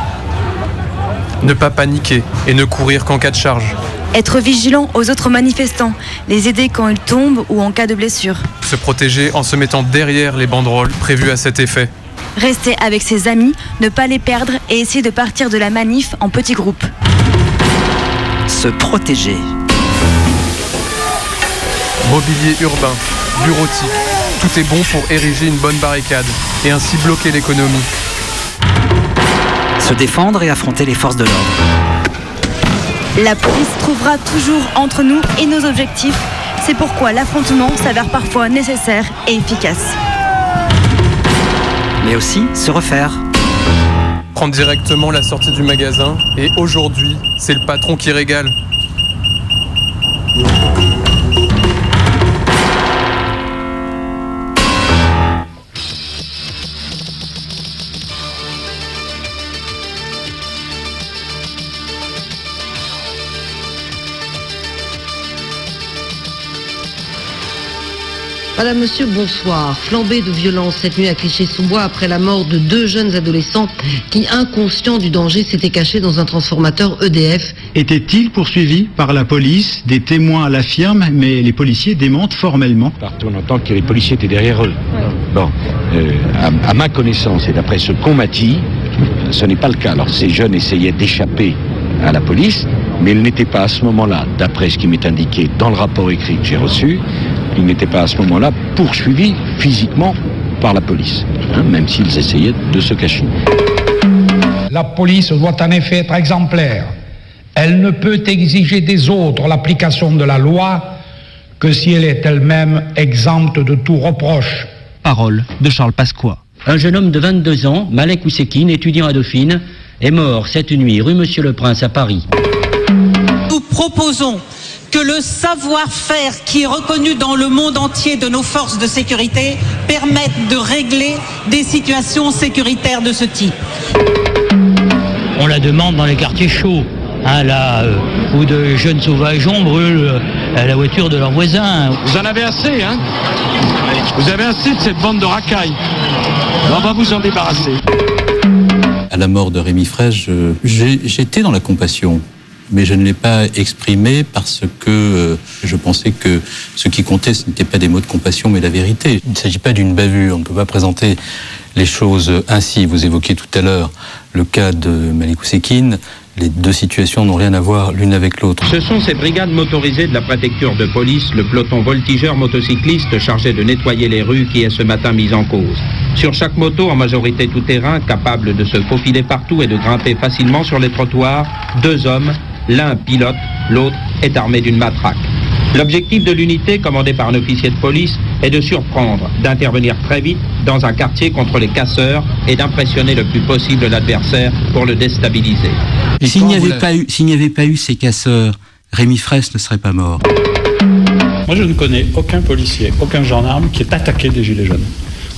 Ne pas paniquer et ne courir qu'en cas de charge. Être vigilant aux autres manifestants, les aider quand ils tombent ou en cas de blessure. Se protéger en se mettant derrière les banderoles prévues à cet effet. Rester avec ses amis, ne pas les perdre et essayer de partir de la manif en petits groupes. Se protéger. Mobilier urbain, bureautique, tout est bon pour ériger une bonne barricade et ainsi bloquer l'économie. Se défendre et affronter les forces de l'ordre. La police trouvera toujours entre nous et nos objectifs. C'est pourquoi l'affrontement s'avère parfois nécessaire et efficace. Mais aussi se refaire. Prendre directement la sortie du magasin et aujourd'hui, c'est le patron qui régale. Madame, Monsieur, bonsoir. Flambée de violence cette nuit à Clichy-sous-Bois après la mort de deux jeunes adolescents qui, inconscients du danger, s'étaient cachés dans un transformateur EDF. Était-il poursuivi par la police? Des témoins l'affirment, mais les policiers démentent formellement. Partout on entend que les policiers étaient derrière eux. Bon, euh, à, à ma connaissance et d'après ce qu'on m'a dit, ce n'est pas le cas. Alors ces jeunes essayaient d'échapper à la police, mais ils n'étaient pas à ce moment-là, d'après ce qui m'est indiqué dans le rapport écrit que j'ai reçu, ils n'étaient pas à ce moment-là poursuivis physiquement par la police, hein, même s'ils essayaient de se cacher. La police doit en effet être exemplaire. Elle ne peut exiger des autres l'application de la loi que si elle est elle-même exempte de tout reproche. Parole de Charles Pasqua. Un jeune homme de 22 ans, Malek Ousekine, étudiant à Dauphine, est mort cette nuit rue Monsieur le Prince à Paris. Nous proposons que le savoir-faire qui est reconnu dans le monde entier de nos forces de sécurité permette de régler des situations sécuritaires de ce type. On la demande dans les quartiers chauds. Hein, là, euh, où de jeunes sauvageons brûlent euh, la voiture de leurs voisins. Vous en avez assez, hein? Vous avez assez de cette bande de racailles. On va vous en débarrasser. À la mort de Rémi Fraisse, j'étais dans la compassion mais je ne l'ai pas exprimé parce que euh, je pensais que ce qui comptait, ce n'était pas des mots de compassion, mais la vérité. Il ne s'agit pas d'une bavure. On ne peut pas présenter les choses ainsi. Vous évoquez tout à l'heure le cas de Malik Ousekine. Les deux situations n'ont rien à voir l'une avec l'autre. Ce sont ces brigades motorisées de la préfecture de police, le peloton voltigeur motocycliste chargé de nettoyer les rues qui est ce matin mis en cause. Sur chaque moto, en majorité tout terrain, capable de se faufiler partout et de grimper facilement sur les trottoirs, deux hommes, l'un pilote, l'autre est armé d'une matraque. L'objectif de l'unité commandée par un officier de police est de surprendre, d'intervenir très vite dans un quartier contre les casseurs et d'impressionner le plus possible l'adversaire pour le déstabiliser. S'il n'y avait, pas eu, s'il n'y avait pas eu ces casseurs, Rémi Fraisse ne serait pas mort. Moi, je ne connais aucun policier, aucun gendarme qui est attaqué des Gilets jaunes.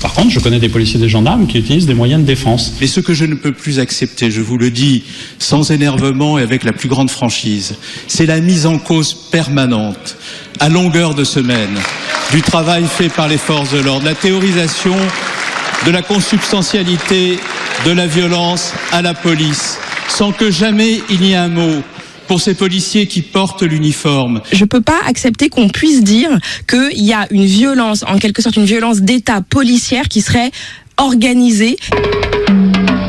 Par contre, je connais des policiers et des gendarmes qui utilisent des moyens de défense. Mais ce que je ne peux plus accepter, je vous le dis sans énervement et avec la plus grande franchise, c'est la mise en cause permanente, à longueur de semaine, du travail fait par les forces de l'ordre, la théorisation de la consubstantialité de la violence à la police, sans que jamais il y ait un mot pour ces policiers qui portent l'uniforme. Je ne peux pas accepter qu'on puisse dire qu'il y a une violence, en quelque sorte une violence d'État policière qui serait organisée.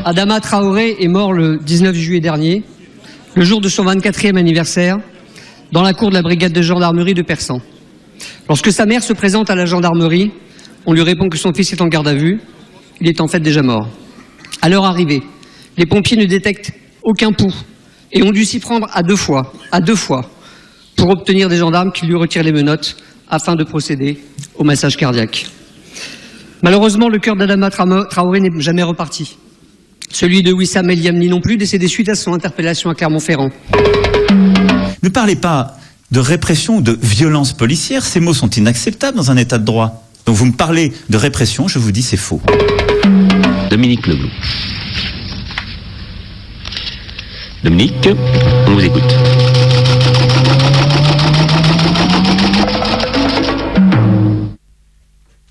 Adama Traoré est mort le 19 juillet dernier, le jour de son 24e anniversaire, dans la cour de la brigade de gendarmerie de Persan. Lorsque sa mère se présente à la gendarmerie, on lui répond que son fils est en garde à vue. Il est en fait déjà mort. À leur arrivée, les pompiers ne détectent aucun pouls et ont dû s'y prendre à deux fois, à deux fois, pour obtenir des gendarmes qui lui retirent les menottes afin de procéder au massage cardiaque. Malheureusement, le cœur d'Adama Traoré n'est jamais reparti. Celui de Wissam El Yamni non plus, décédé suite à son interpellation à Clermont-Ferrand. Ne parlez pas de répression ou de violence policière, ces mots sont inacceptables dans un état de droit. Donc vous me parlez de répression, je vous dis c'est faux. Dominique Leblou. Dominique, on vous écoute.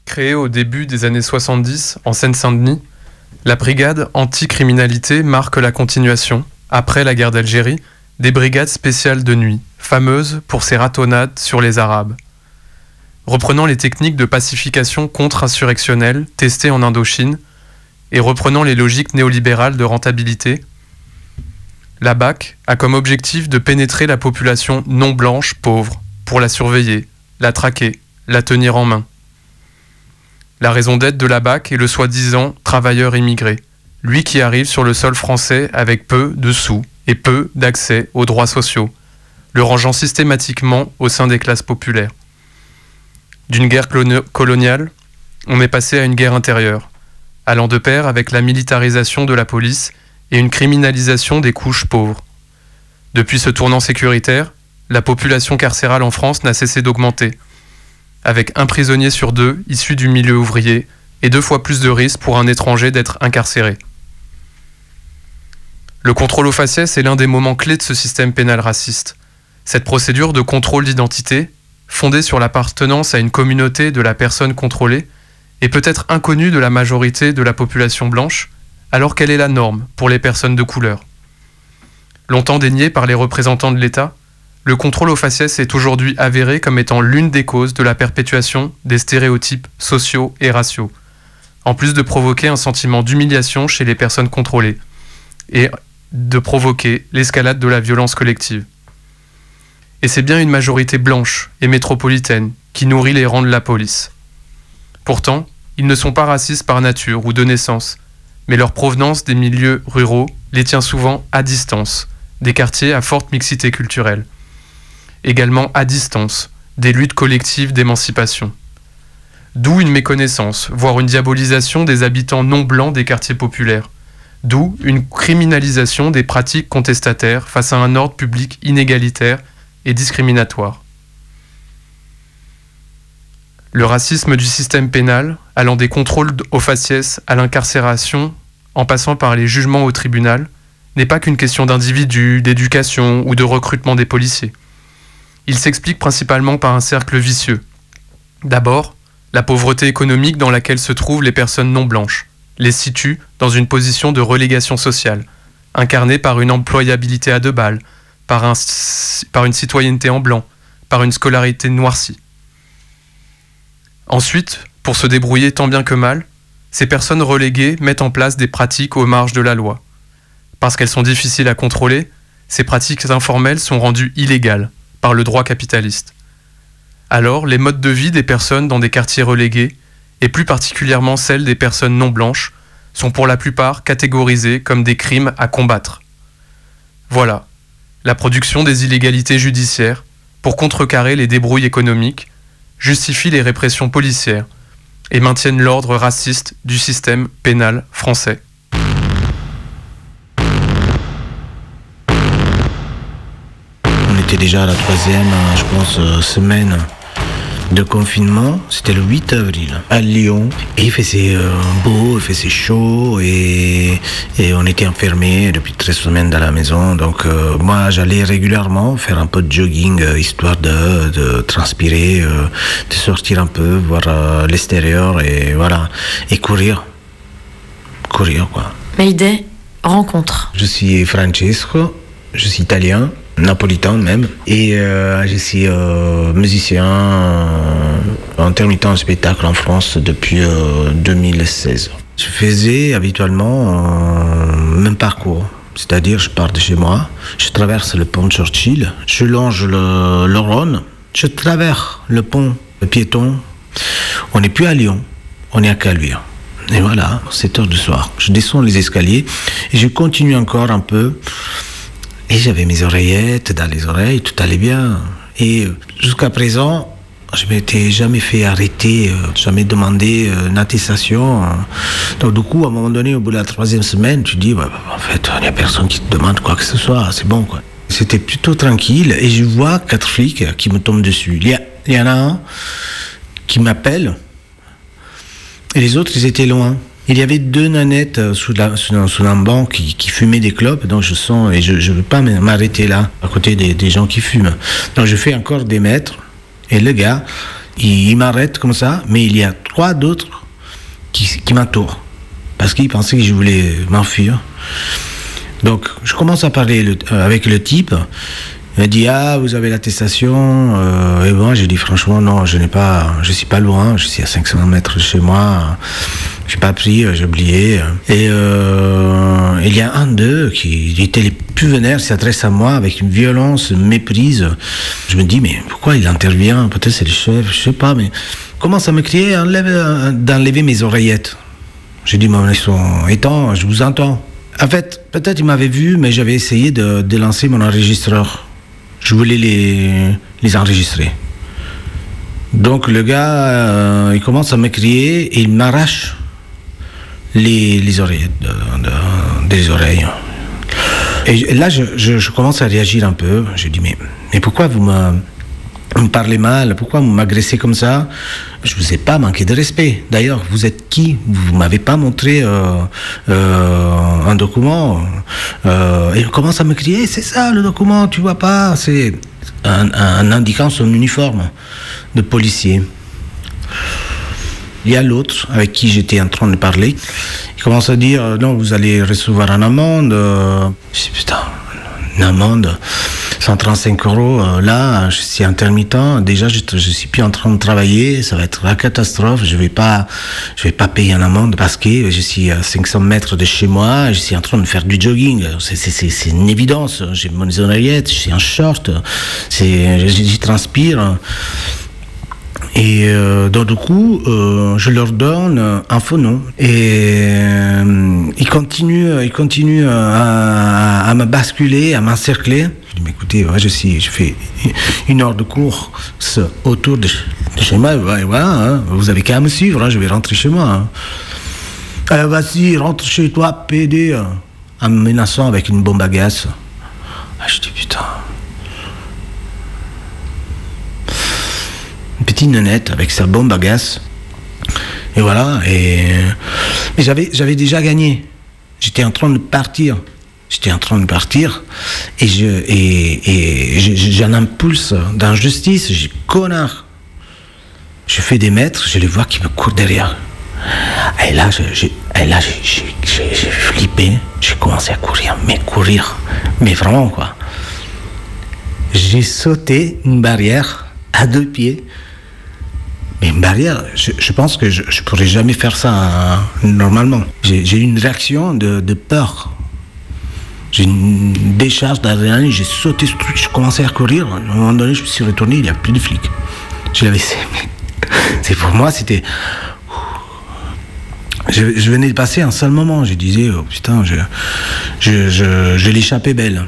Créée au début des années 70 en Seine-Saint-Denis, la brigade anti-criminalité marque la continuation, après la guerre d'Algérie, des brigades spéciales de nuit, fameuses pour ses ratonnades sur les Arabes. Reprenant les techniques de pacification contre-insurrectionnelle testées en Indochine, et reprenant les logiques néolibérales de rentabilité, la BAC a comme objectif de pénétrer la population non blanche pauvre pour la surveiller, la traquer, la tenir en main. La raison d'être de la BAC est le soi-disant travailleur immigré, lui qui arrive sur le sol français avec peu de sous et peu d'accès aux droits sociaux, le rangeant systématiquement au sein des classes populaires. D'une guerre coloniale, on est passé à une guerre intérieure, allant de pair avec la militarisation de la police et une criminalisation des couches pauvres. Depuis ce tournant sécuritaire, la population carcérale en France n'a cessé d'augmenter, avec un prisonnier sur deux issu du milieu ouvrier et deux fois plus de risques pour un étranger d'être incarcéré. Le contrôle aux faciès est l'un des moments clés de ce système pénal raciste. Cette procédure de contrôle d'identité, fondée sur l'appartenance à une communauté de la personne contrôlée, est peut-être inconnue de la majorité de la population blanche, alors qu'elle est la norme pour les personnes de couleur? Longtemps dénié par les représentants de l'État, le contrôle aux faciès est aujourd'hui avéré comme étant l'une des causes de la perpétuation des stéréotypes sociaux et raciaux, en plus de provoquer un sentiment d'humiliation chez les personnes contrôlées et de provoquer l'escalade de la violence collective. Et c'est bien une majorité blanche et métropolitaine qui nourrit les rangs de la police. Pourtant, ils ne sont pas racistes par nature ou de naissance, mais leur provenance des milieux ruraux les tient souvent à distance des quartiers à forte mixité culturelle, également à distance des luttes collectives d'émancipation. D'où une méconnaissance, voire une diabolisation des habitants non blancs des quartiers populaires, d'où une criminalisation des pratiques contestataires face à un ordre public inégalitaire et discriminatoire. Le racisme du système pénal, allant des contrôles aux faciès à l'incarcération, en passant par les jugements au tribunal, n'est pas qu'une question d'individu, d'éducation ou de recrutement des policiers. Il s'explique principalement par un cercle vicieux. D'abord, la pauvreté économique dans laquelle se trouvent les personnes non blanches les situe dans une position de relégation sociale, incarnée par une employabilité à deux balles, par, par une citoyenneté en blanc, par une scolarité noircie. Ensuite, pour se débrouiller tant bien que mal, ces personnes reléguées mettent en place des pratiques aux marges de la loi. Parce qu'elles sont difficiles à contrôler, ces pratiques informelles sont rendues illégales par le droit capitaliste. Alors, les modes de vie des personnes dans des quartiers relégués, et plus particulièrement celles des personnes non blanches, sont pour la plupart catégorisés comme des crimes à combattre. Voilà, la production des illégalités judiciaires, pour contrecarrer les débrouilles économiques, justifie les répressions policières et maintiennent l'ordre raciste du système pénal français. On était déjà à la troisième, je pense, euh, semaine de confinement, c'était le 8 avril à Lyon. Et il faisait euh, beau, il faisait chaud et, et on était enfermés depuis 13 semaines dans la maison. Donc euh, moi j'allais régulièrement faire un peu de jogging euh, histoire de, de transpirer, de sortir un peu, voir l'extérieur et voilà. Et courir. Courir quoi. Mayday, rencontre. Je suis Francesco, je suis italien napolitain même. Et euh, je suis euh, musicien euh, intermittent en spectacle en France depuis 2016. Je faisais habituellement même parcours. C'est-à-dire, je pars de chez moi, je traverse le pont de Churchill, je longe le, le Rhône, je traverse le pont, le piéton. On n'est plus à Lyon, on est à Caluire. Et voilà, 7 heures du soir. Je descends les escaliers et je continue encore un peu et j'avais mes oreillettes dans les oreilles, tout allait bien. Et jusqu'à présent, je m'étais jamais fait arrêter, euh, jamais demandé euh, une attestation. Donc du coup, à un moment donné, au bout de la troisième semaine, tu dis, bah, en fait, il n'y a personne qui te demande quoi que ce soit, c'est bon. C'était plutôt tranquille et je vois quatre flics qui me tombent dessus. Il y, il y en a un qui m'appelle et les autres, ils étaient loin. Il y avait deux nanettes euh, sous, un banc qui, fumaient des clopes, donc je sens, et je ne veux pas m'arrêter là, à côté des, gens qui fument. Donc je fais encore des mètres, et le gars, il, m'arrête comme ça, mais il y a trois d'autres qui, m'entourent, parce qu'ils pensaient que je voulais m'enfuir. Donc je commence à parler le, euh, avec le type, il m'a dit ah vous avez l'attestation euh, et moi j'ai dit franchement non je n'ai pas je suis pas loin je suis à 500 mètres de chez moi j'ai pas pris j'ai oublié. Et euh, il y a un d'eux qui était les plus vénères s'adresse à moi avec une violence une méprise. Je me dis mais pourquoi il intervient? Peut-être c'est le chef je sais pas mais commence à me crier enlève d'enlever mes oreillettes. J'ai dit mon ils sont étant je vous entends. En fait, peut-être il m'avait vu, mais j'avais essayé de, de lancer mon enregistreur. Je voulais les, enregistrer. Donc le gars, euh, il commence à me crier et il m'arrache les, les oreilles, de, de, des oreilles. Et là, je, je, commence à réagir un peu. Je dis, mais, mais pourquoi vous me, parlez mal? Pourquoi vous m'agressez comme ça? Je vous ai pas manqué de respect. D'ailleurs, vous êtes qui? Vous m'avez pas montré euh, euh, un document. Euh, et il commence à me crier, c'est ça le document, tu vois pas C'est un, un, indiquant son uniforme de policier. Il y a l'autre avec qui j'étais en train de parler. Il commence à dire, non, vous allez recevoir une amende. Je dis, putain, une amende 135 euros. Euh, là, je suis intermittent. Déjà, je, je suis plus en train de travailler. Ça va être la catastrophe. Je vais pas, je vais pas payer une amende parce que je suis à 500 mètres de chez moi. Je suis en train de faire du jogging. C'est une évidence. J'ai mon oreillettes. Je suis en short. C'est, j'y transpire. Et euh, donc, coup, euh, je leur donne un faux nom. Et euh, ils continuent, à, me basculer, à m'encercler. Je dis, mais écoutez, ouais, je, suis, je fais une heure de cours autour de, chez moi. Hein, vous avez qu'à me suivre, hein, je vais rentrer chez moi. Hein. Vas-y, rentre chez toi, PD. En me menaçant avec une bombe à gaz. Ah, je dis, putain. Petite avec sa bombe à gaz. Et voilà. Et, et j'avais, j'avais déjà gagné. J'étais en train de partir. J'étais en train de partir. Et, je, et, et j'ai un impulse d'injustice. J'ai connard. Je fais des mètres, je les vois qui me courent derrière. Et là, j'ai, et là, j'ai flippé. J'ai commencé à courir, mais courir. Mais vraiment, quoi. j'ai sauté une barrière à deux pieds. Mais une barrière, je, je pense que je ne pourrais jamais faire ça hein, normalement. J'ai une réaction de, de peur. J'ai une décharge d'adrénaline, j'ai sauté ce truc, j'ai commencé à courir. À un moment donné, je me suis retourné, il n'y a plus de flics. Je l'avais C'est pour moi, c'était. Je, je venais de passer un seul moment. Je disais, oh putain, je, je, je, je l'échappais belle.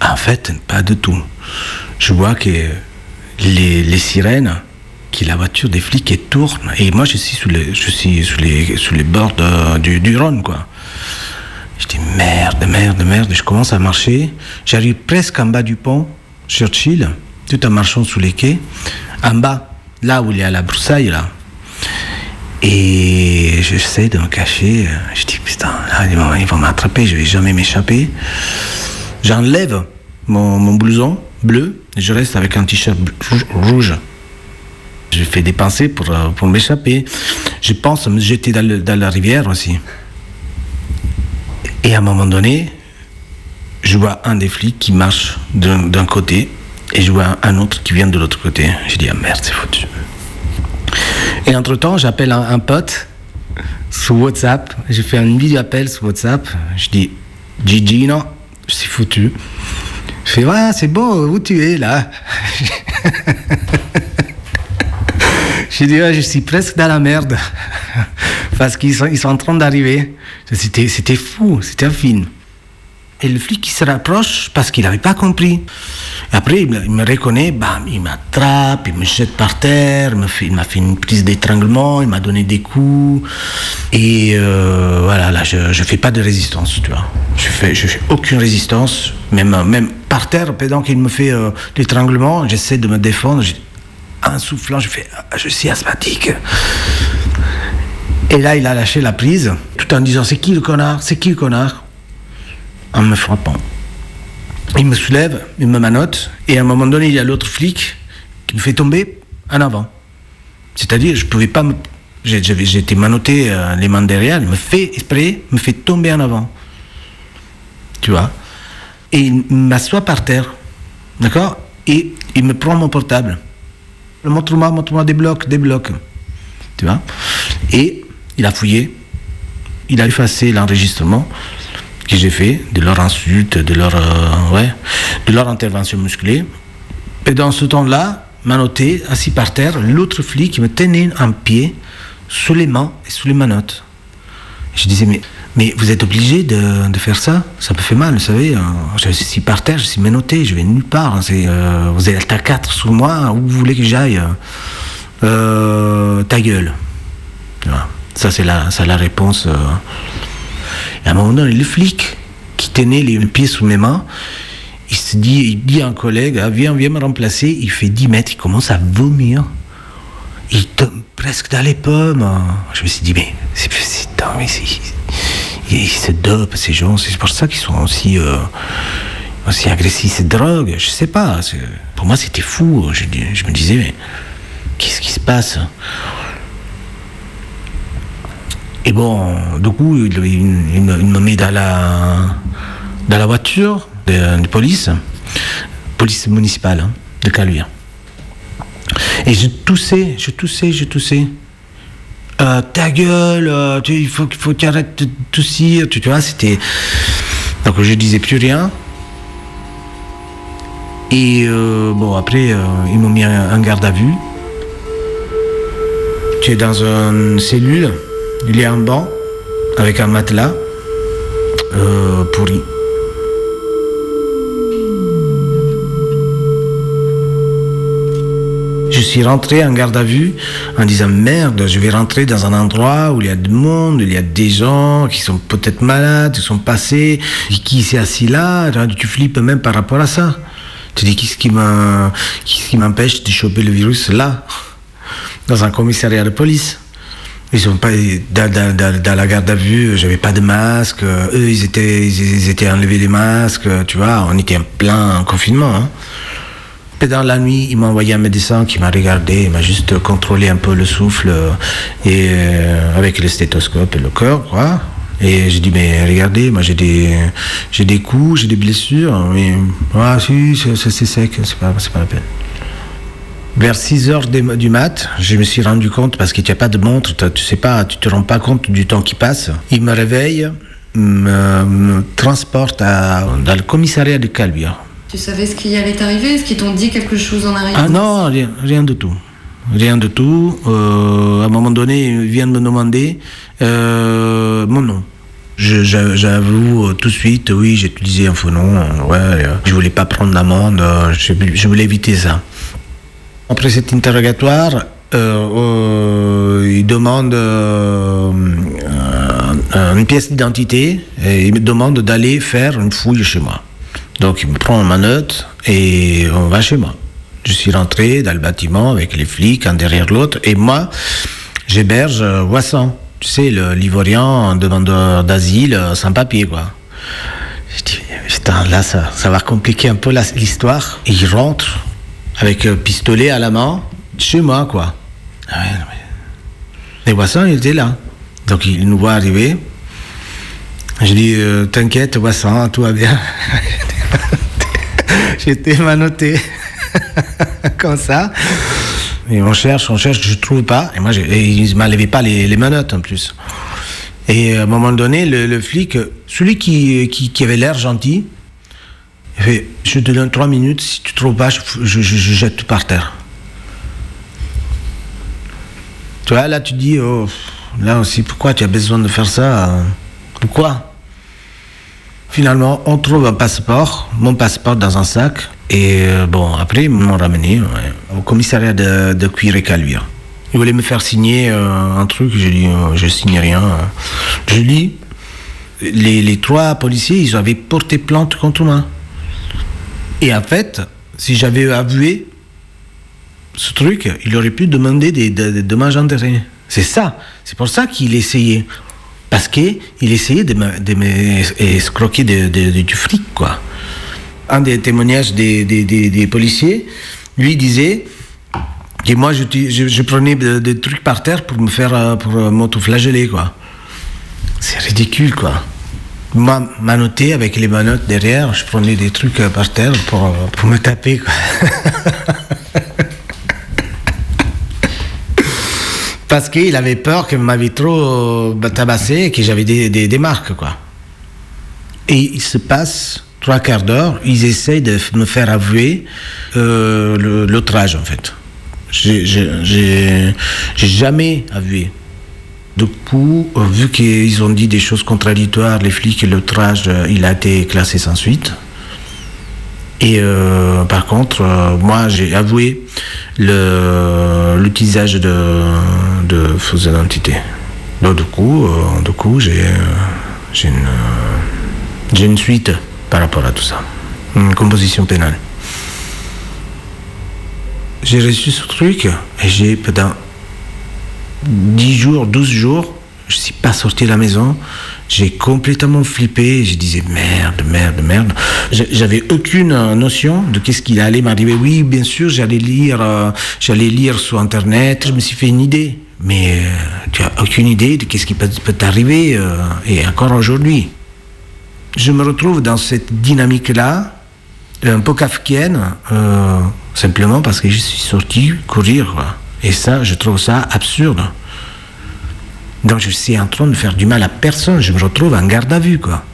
En fait, pas du tout. Je vois que les, les sirènes, que la voiture des flics elle tourne, et moi je suis sous les, je suis sous les, sous les bords du, du Rhône, quoi. Je dis merde, merde, merde. Je commence à marcher. J'arrive presque en bas du pont, Churchill, tout en marchant sous les quais. En bas, là où il y a la broussaille, là. Et j'essaie de me cacher. Je dis putain, là, ils vont, ils vont m'attraper, je vais jamais m'échapper. J'enlève mon, mon blouson bleu et je reste avec un t-shirt rouge- Je fais des pensées pour, euh, pour m'échapper. Je pense me jeter dans, la rivière aussi. Et à un moment donné, je vois un des flics qui marche d'un côté et je vois un autre qui vient de l'autre côté. Je dis, ah merde, c'est foutu. Et entre-temps, j'appelle un, pote sur WhatsApp. Je fais un vidéo appel sur WhatsApp. Je dis, Gigi, non, suis foutu. Je fais, ouais, c'est beau, où tu es là? Je dis, ouais, je suis presque dans la merde. Parce qu'ils sont, en train d'arriver. C'était, fou, c'était un film. Et le flic, il se rapproche parce qu'il n'avait pas compris. Après, il me, reconnaît, bam, il m'attrape, il me jette par terre, il m'a fait une prise d'étranglement, il m'a donné des coups. Et euh, voilà, là, je ne fais pas de résistance, tu vois. Je fais, fais aucune résistance, même, même par terre, pendant qu'il me fait euh, l'étranglement, j'essaie de me défendre. En soufflant, je fais, Ah, je suis asthmatique. Et là, il a lâché la prise, tout en disant, c'est qui le connard? C'est qui le connard? En me frappant. Il me soulève, il me manote, et à un moment donné, il y a l'autre flic qui me fait tomber en avant. C'est-à-dire, je pouvais pas me. J'étais manoté euh, les mains derrière, il me fait exprès, me fait tomber en avant. Tu vois? Et il m'assoit par terre. D'accord? Et il me prend mon portable. Montre-moi, montre-moi des blocs, des blocs. Tu vois? Et il a fouillé, il a effacé l'enregistrement que j'ai fait de leur insulte, de leur, euh, ouais, de leur intervention musclée. Et dans ce temps-là, m'a noté, assis par terre, l'autre flic qui me tenait un pied sous les mains et sous les manottes. Je disais, mais, mais vous êtes obligé de, faire ça Ça me fait mal, vous savez. euh, Je suis par terre, je suis menotté, je vais nulle part. euh, vous êtes à quatre sous moi, où vous voulez que j'aille Euh, Ta gueule. Ça, c'est la, réponse. Et à un moment donné, le flic qui tenait les pieds sous mes mains, il se dit, il dit à un collègue, Ah, viens, viens me remplacer. Il fait 10 mètres, il commence à vomir. Il tombe presque dans les pommes. Je me suis dit, mais c'est, attends, mais c'est- ils se dopent, ces gens. C'est pour ça qu'ils sont aussi, euh, aussi agressifs. Ces drogues, je sais pas. c'est- Pour moi, c'était fou. Je, me disais, mais qu'est-ce qui se passe? Et bon, du coup, il, me, met dans la, dans la voiture de, de police, police municipale hein, de Caluire. Et je toussais, je toussais, je toussais. Euh, ta gueule, euh, il faut, faut que tu arrêtes de toussir, tu, tu vois, c'était... Donc je disais plus rien. Et euh, bon, après, ils m'ont mis un, garde à vue. Tu es dans une cellule, il y a un banc avec un matelas euh, Je suis rentré en garde à vue en disant merde, je vais rentrer dans un endroit où il y a du monde, il y a des gens qui sont peut-être malades, qui sont passés, qui s'est assis là, tu flippes même par rapport à ça. Tu dis qu'est-ce qui m'empêche de choper le virus là, dans un commissariat de police. Ils sont pas dans, la garde à vue, j'avais pas de masque. Eux, ils étaient, ils étaient enlevés les masques. Tu vois, on était en plein confinement. Hein. Dans la nuit, il m'a envoyé un médecin qui m'a regardé, il m'a juste contrôlé un peu le souffle et euh, avec le stéthoscope et le cœur, quoi. Et j'ai dit, mais regardez, moi j'ai des, j'ai des coups, j'ai des blessures. Mais, ah si, c'est sec, c'est pas, pas la peine. Vers 6 heures des- du mat, je me suis rendu compte, parce qu'il n'y a pas de montre, tu sais pas, tu te rends pas compte du temps qui passe. Il me réveille, me, me transporte à- dans le commissariat de Calvia. Tu savais ce qui allait t'arriver? Est-ce qu'ils t'ont dit quelque chose en arrivant Ah non, rien, rien du tout. Rien du tout. Euh, à un moment donné, il vient de me demander euh, mon nom. J'avoue euh, tout de suite, oui, j'ai utilisé un faux nom. Ouais, je voulais pas prendre l'amende, je, je voulais éviter ça. Après cet interrogatoire, euh, il demande euh, euh, une pièce d'identité et il me demande d'aller faire une fouille chez moi. Donc il me prend ma note et on va chez moi. Je suis rentré dans le bâtiment avec les flics, un derrière l'autre, et moi, j'héberge euh, Wassan. Tu sais, le l'Ivoirien, demandeur d'asile, euh, sans papier, quoi. Je dis, putain, là, ça, va compliquer un peu l'histoire. Il rentre avec un pistolet à la main, chez moi, quoi. Ah Et Wassan, il était là. Donc il nous voit arriver. Je dis, euh, t'inquiète, Wassan, tout va bien. J'étais manoté comme ça. Et on cherche, on cherche, je trouve pas. Et moi, et il m'enlevait pas les, manottes en plus. Et à un moment donné, le, flic, celui qui, qui, avait l'air gentil, il fait Je te donne trois minutes, si tu trouves pas, je, je, je- je jette tout par terre. Tu vois, là, tu dis oh, Là aussi, pourquoi tu as besoin de faire ça? Pourquoi? Finalement, on trouve un passeport, mon passeport dans un sac. Et euh, bon, après, ils m'ont ramené au commissariat de, de Cuir et Caluire. Ils voulaient me faire signer euh, un truc, j'ai dit, euh, je signe rien. Je lis, les, les trois policiers, ils avaient porté plainte contre moi. Et en fait, si j'avais avoué ce truc, il aurait pu demander des, des- des dommages intérêts. C'est ça. C'est pour ça qu'il essayait. Parce qu'il essayait de me, de de- du fric, quoi. Un des témoignages des, policiers, lui disait que moi, je, prenais de- des trucs par terre pour me faire, euh, pour euh, m'autoflageller, quoi. C'est ridicule, quoi. Moi, manoté avec les manottes derrière, je prenais des trucs euh, par terre pour, pour me taper, quoi. Parce qu'il avait peur que m'avait trop euh, tabassé et que j'avais des, des, des marques, quoi. Et il se passe trois quarts d'heure, ils essayent de me faire avouer euh, l'outrage, en fait. J'ai- jamais avoué. Du coup, euh, vu qu'ils ont dit des choses contradictoires, les flics, et l'outrage, euh, il a été classé sans suite. Et par contre, moi, j'ai avoué l'utilisation de, de fausses identités. Donc, du coup, euh, du coup j'ai euh, euh, j'ai une suite par rapport à tout ça. Une composition pénale. J'ai reçu ce truc et j'ai, pendant 10 jours, 12 jours, je ne suis pas sorti de la maison. J'ai complètement flippé. Je disais merde, merde, merde. J'a- J'avais aucune notion de qu'est-ce qui allait m'arriver. Oui, bien sûr, j'allais lire, j'allais lire sur Internet. Je me suis fait une idée. Mais euh, tu as aucune idée de qu'est-ce qui peut, t'arriver, euh, et encore aujourd'hui. Je me retrouve dans cette dynamique-là, un peu kafkienne, euh, simplement parce que je suis sorti courir. Et ça, je trouve ça absurde. Donc je suis en train de faire du mal à personne, je me retrouve en garde à vue, quoi.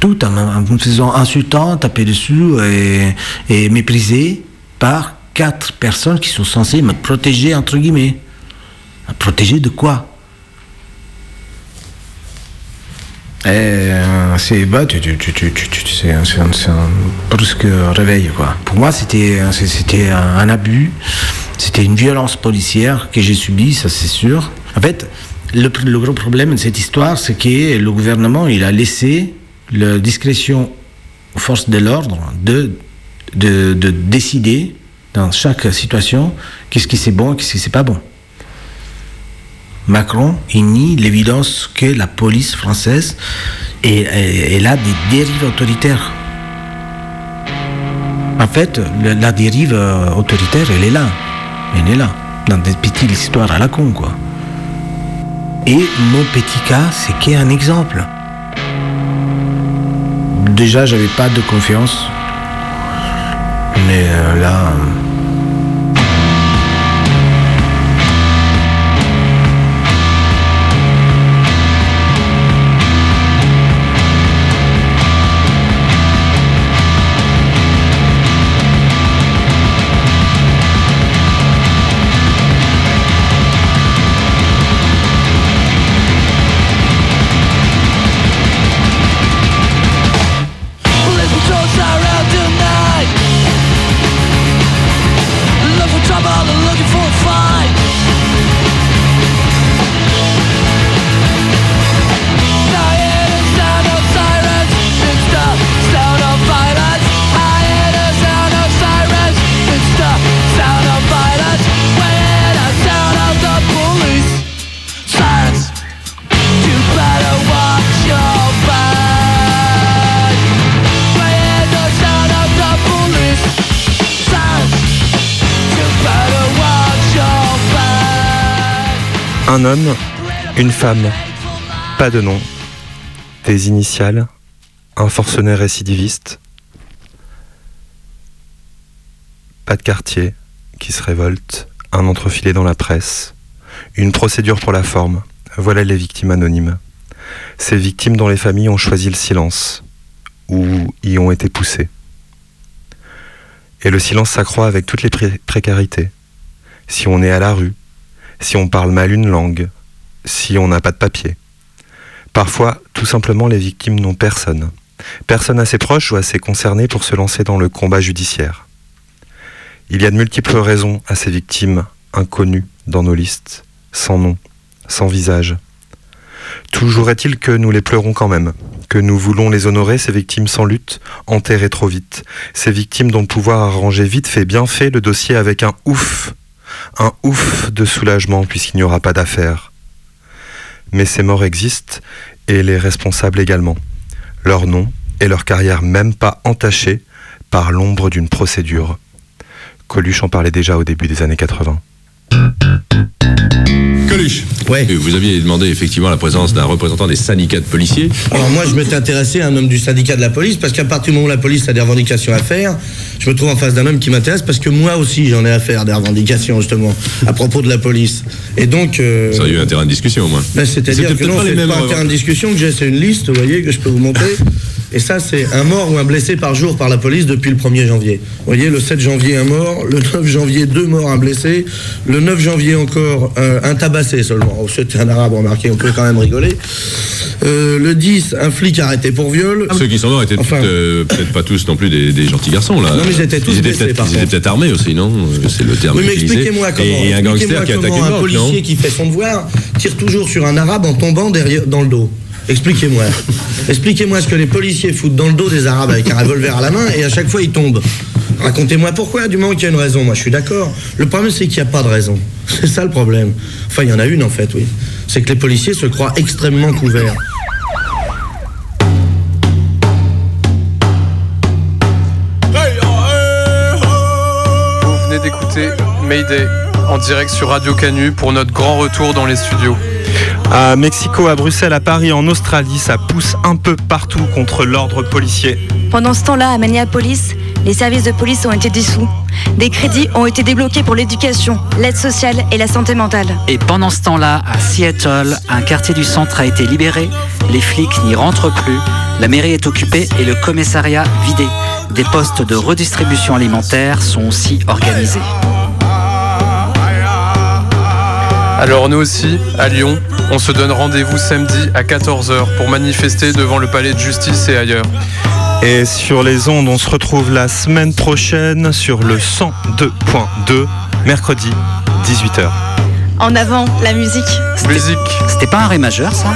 Tout en, me- faisant insultant, taper dessus et, méprisé par quatre personnes qui sont censées me protéger, entre guillemets. Me Protéger de quoi? Euh, c'est bah, tu, tu, tu, tu, c'est un, brusque réveil quoi. Pour moi c'était c'était un, abus, c'était une violence policière que j'ai subie, ça c'est sûr. En fait, le gros problème de cette histoire, c'est que le gouvernement il a laissé la discrétion aux forces de l'ordre de, de, de décider dans chaque situation qu'est-ce qui c'est bon et qu'est-ce qui c'est pas bon. Macron, il nie l'évidence que la police française est, est- a des dérives autoritaires. En fait, la dérive euh, autoritaire, elle est là. Elle est là. dans des petites histoires à la con, quoi. Et mon petit cas, c'est qu'un exemple. Déjà, j'avais pas de confiance. Mais euh, Un homme, une femme, pas de nom, des initiales, un forcené récidiviste, pas de quartier qui se révolte, un entrefilé dans la presse, une procédure pour la forme, voilà les victimes anonymes. Ces victimes dont les familles ont choisi le silence, ou y ont été poussées. Et le silence s'accroît avec toutes les pré- précarités. Si on est à la rue, si on parle mal une langue, si on n'a pas de papier. Parfois, tout simplement, les victimes n'ont personne. Personne assez proche ou assez concerné pour se lancer dans le combat judiciaire. Il y a de multiples raisons à ces victimes inconnues dans nos listes, sans nom, sans visage. Toujours est-il que nous les pleurons quand même, que nous voulons les honorer, ces victimes sans lutte, enterrées trop vite, ces victimes dont le pouvoir a rangé vite fait, bien fait le dossier avec un ouf, un ouf de soulagement puisqu'il n'y aura pas d'affaire. Mais ces morts existent et les responsables également. Leur nom et leur carrière même pas entachées par l'ombre d'une procédure. Coluche en parlait déjà au début des années 80. Coluche. Ouais. Vous aviez demandé effectivement la présence d'un représentant des syndicats de policiers. Alors moi, je m'étais intéressé à un homme du syndicat de la police parce qu'à partir du moment où la police a des revendications à faire, je me trouve en face d'un homme qui m'intéresse parce que moi aussi j'en ai à faire des revendications justement à propos de la police. Et donc. euh, Ça aurait eu un terrain de discussion au moins. ben, C'est-à-dire que non, c'est pas un terrain de discussion que j'ai, c'est une liste, vous voyez, que je peux vous montrer. Et ça, c'est un mort ou un blessé par jour par la police depuis le 1er janvier. Vous voyez, le 7 janvier, un mort. Le 9 janvier, deux morts, un blessé. Le 9 janvier, encore euh, un tabassé seulement. Oh, C'était un arabe, remarquez, on peut quand même rigoler. Euh, le 10, un flic arrêté pour viol. Ceux qui sont morts étaient Enfin, euh, peut-être pas tous non plus des, des gentils garçons là. Non, mais ils étaient tous étaient blessés, peut-être par ils étaient peut-être armés aussi, non? Euh, C'est le terme Oui, mais expliquez-moi comment, Et, un expliquez-moi gangster qui attaque comment une un policier qui fait son devoir tire toujours sur un arabe en tombant derrière, dans le dos. Expliquez-moi. Expliquez-moi ce que les policiers foutent dans le dos des arabes avec un revolver à la main et à chaque fois ils tombent. Racontez-moi pourquoi, du moment qu'il y a une raison. Moi je suis d'accord. Le problème c'est qu'il n'y a pas de raison. C'est ça le problème. Enfin il y en a une en fait, oui. C'est que les policiers se croient extrêmement couverts. Vous venez d'écouter Mayday en direct sur Radio Canu pour notre grand retour dans les studios. À Mexico, à Bruxelles, à Paris, en Australie, ça pousse un peu partout contre l'ordre policier. Pendant ce temps-là, à Minneapolis, les services de police ont été dissous. Des crédits ont été débloqués pour l'éducation, l'aide sociale et la santé mentale. Et pendant ce temps-là, à Seattle, un quartier du centre a été libéré, les flics n'y rentrent plus, la mairie est occupée et le commissariat vidé. Des postes de redistribution alimentaire sont aussi organisés. Alors nous aussi, à Lyon, on se donne rendez-vous samedi à 14h pour manifester devant le palais de justice et ailleurs. Et sur les ondes, on se retrouve la semaine prochaine sur le 102.2, mercredi, 18h. En avant, la musique. Musique. C'était pas un ré majeur, ça?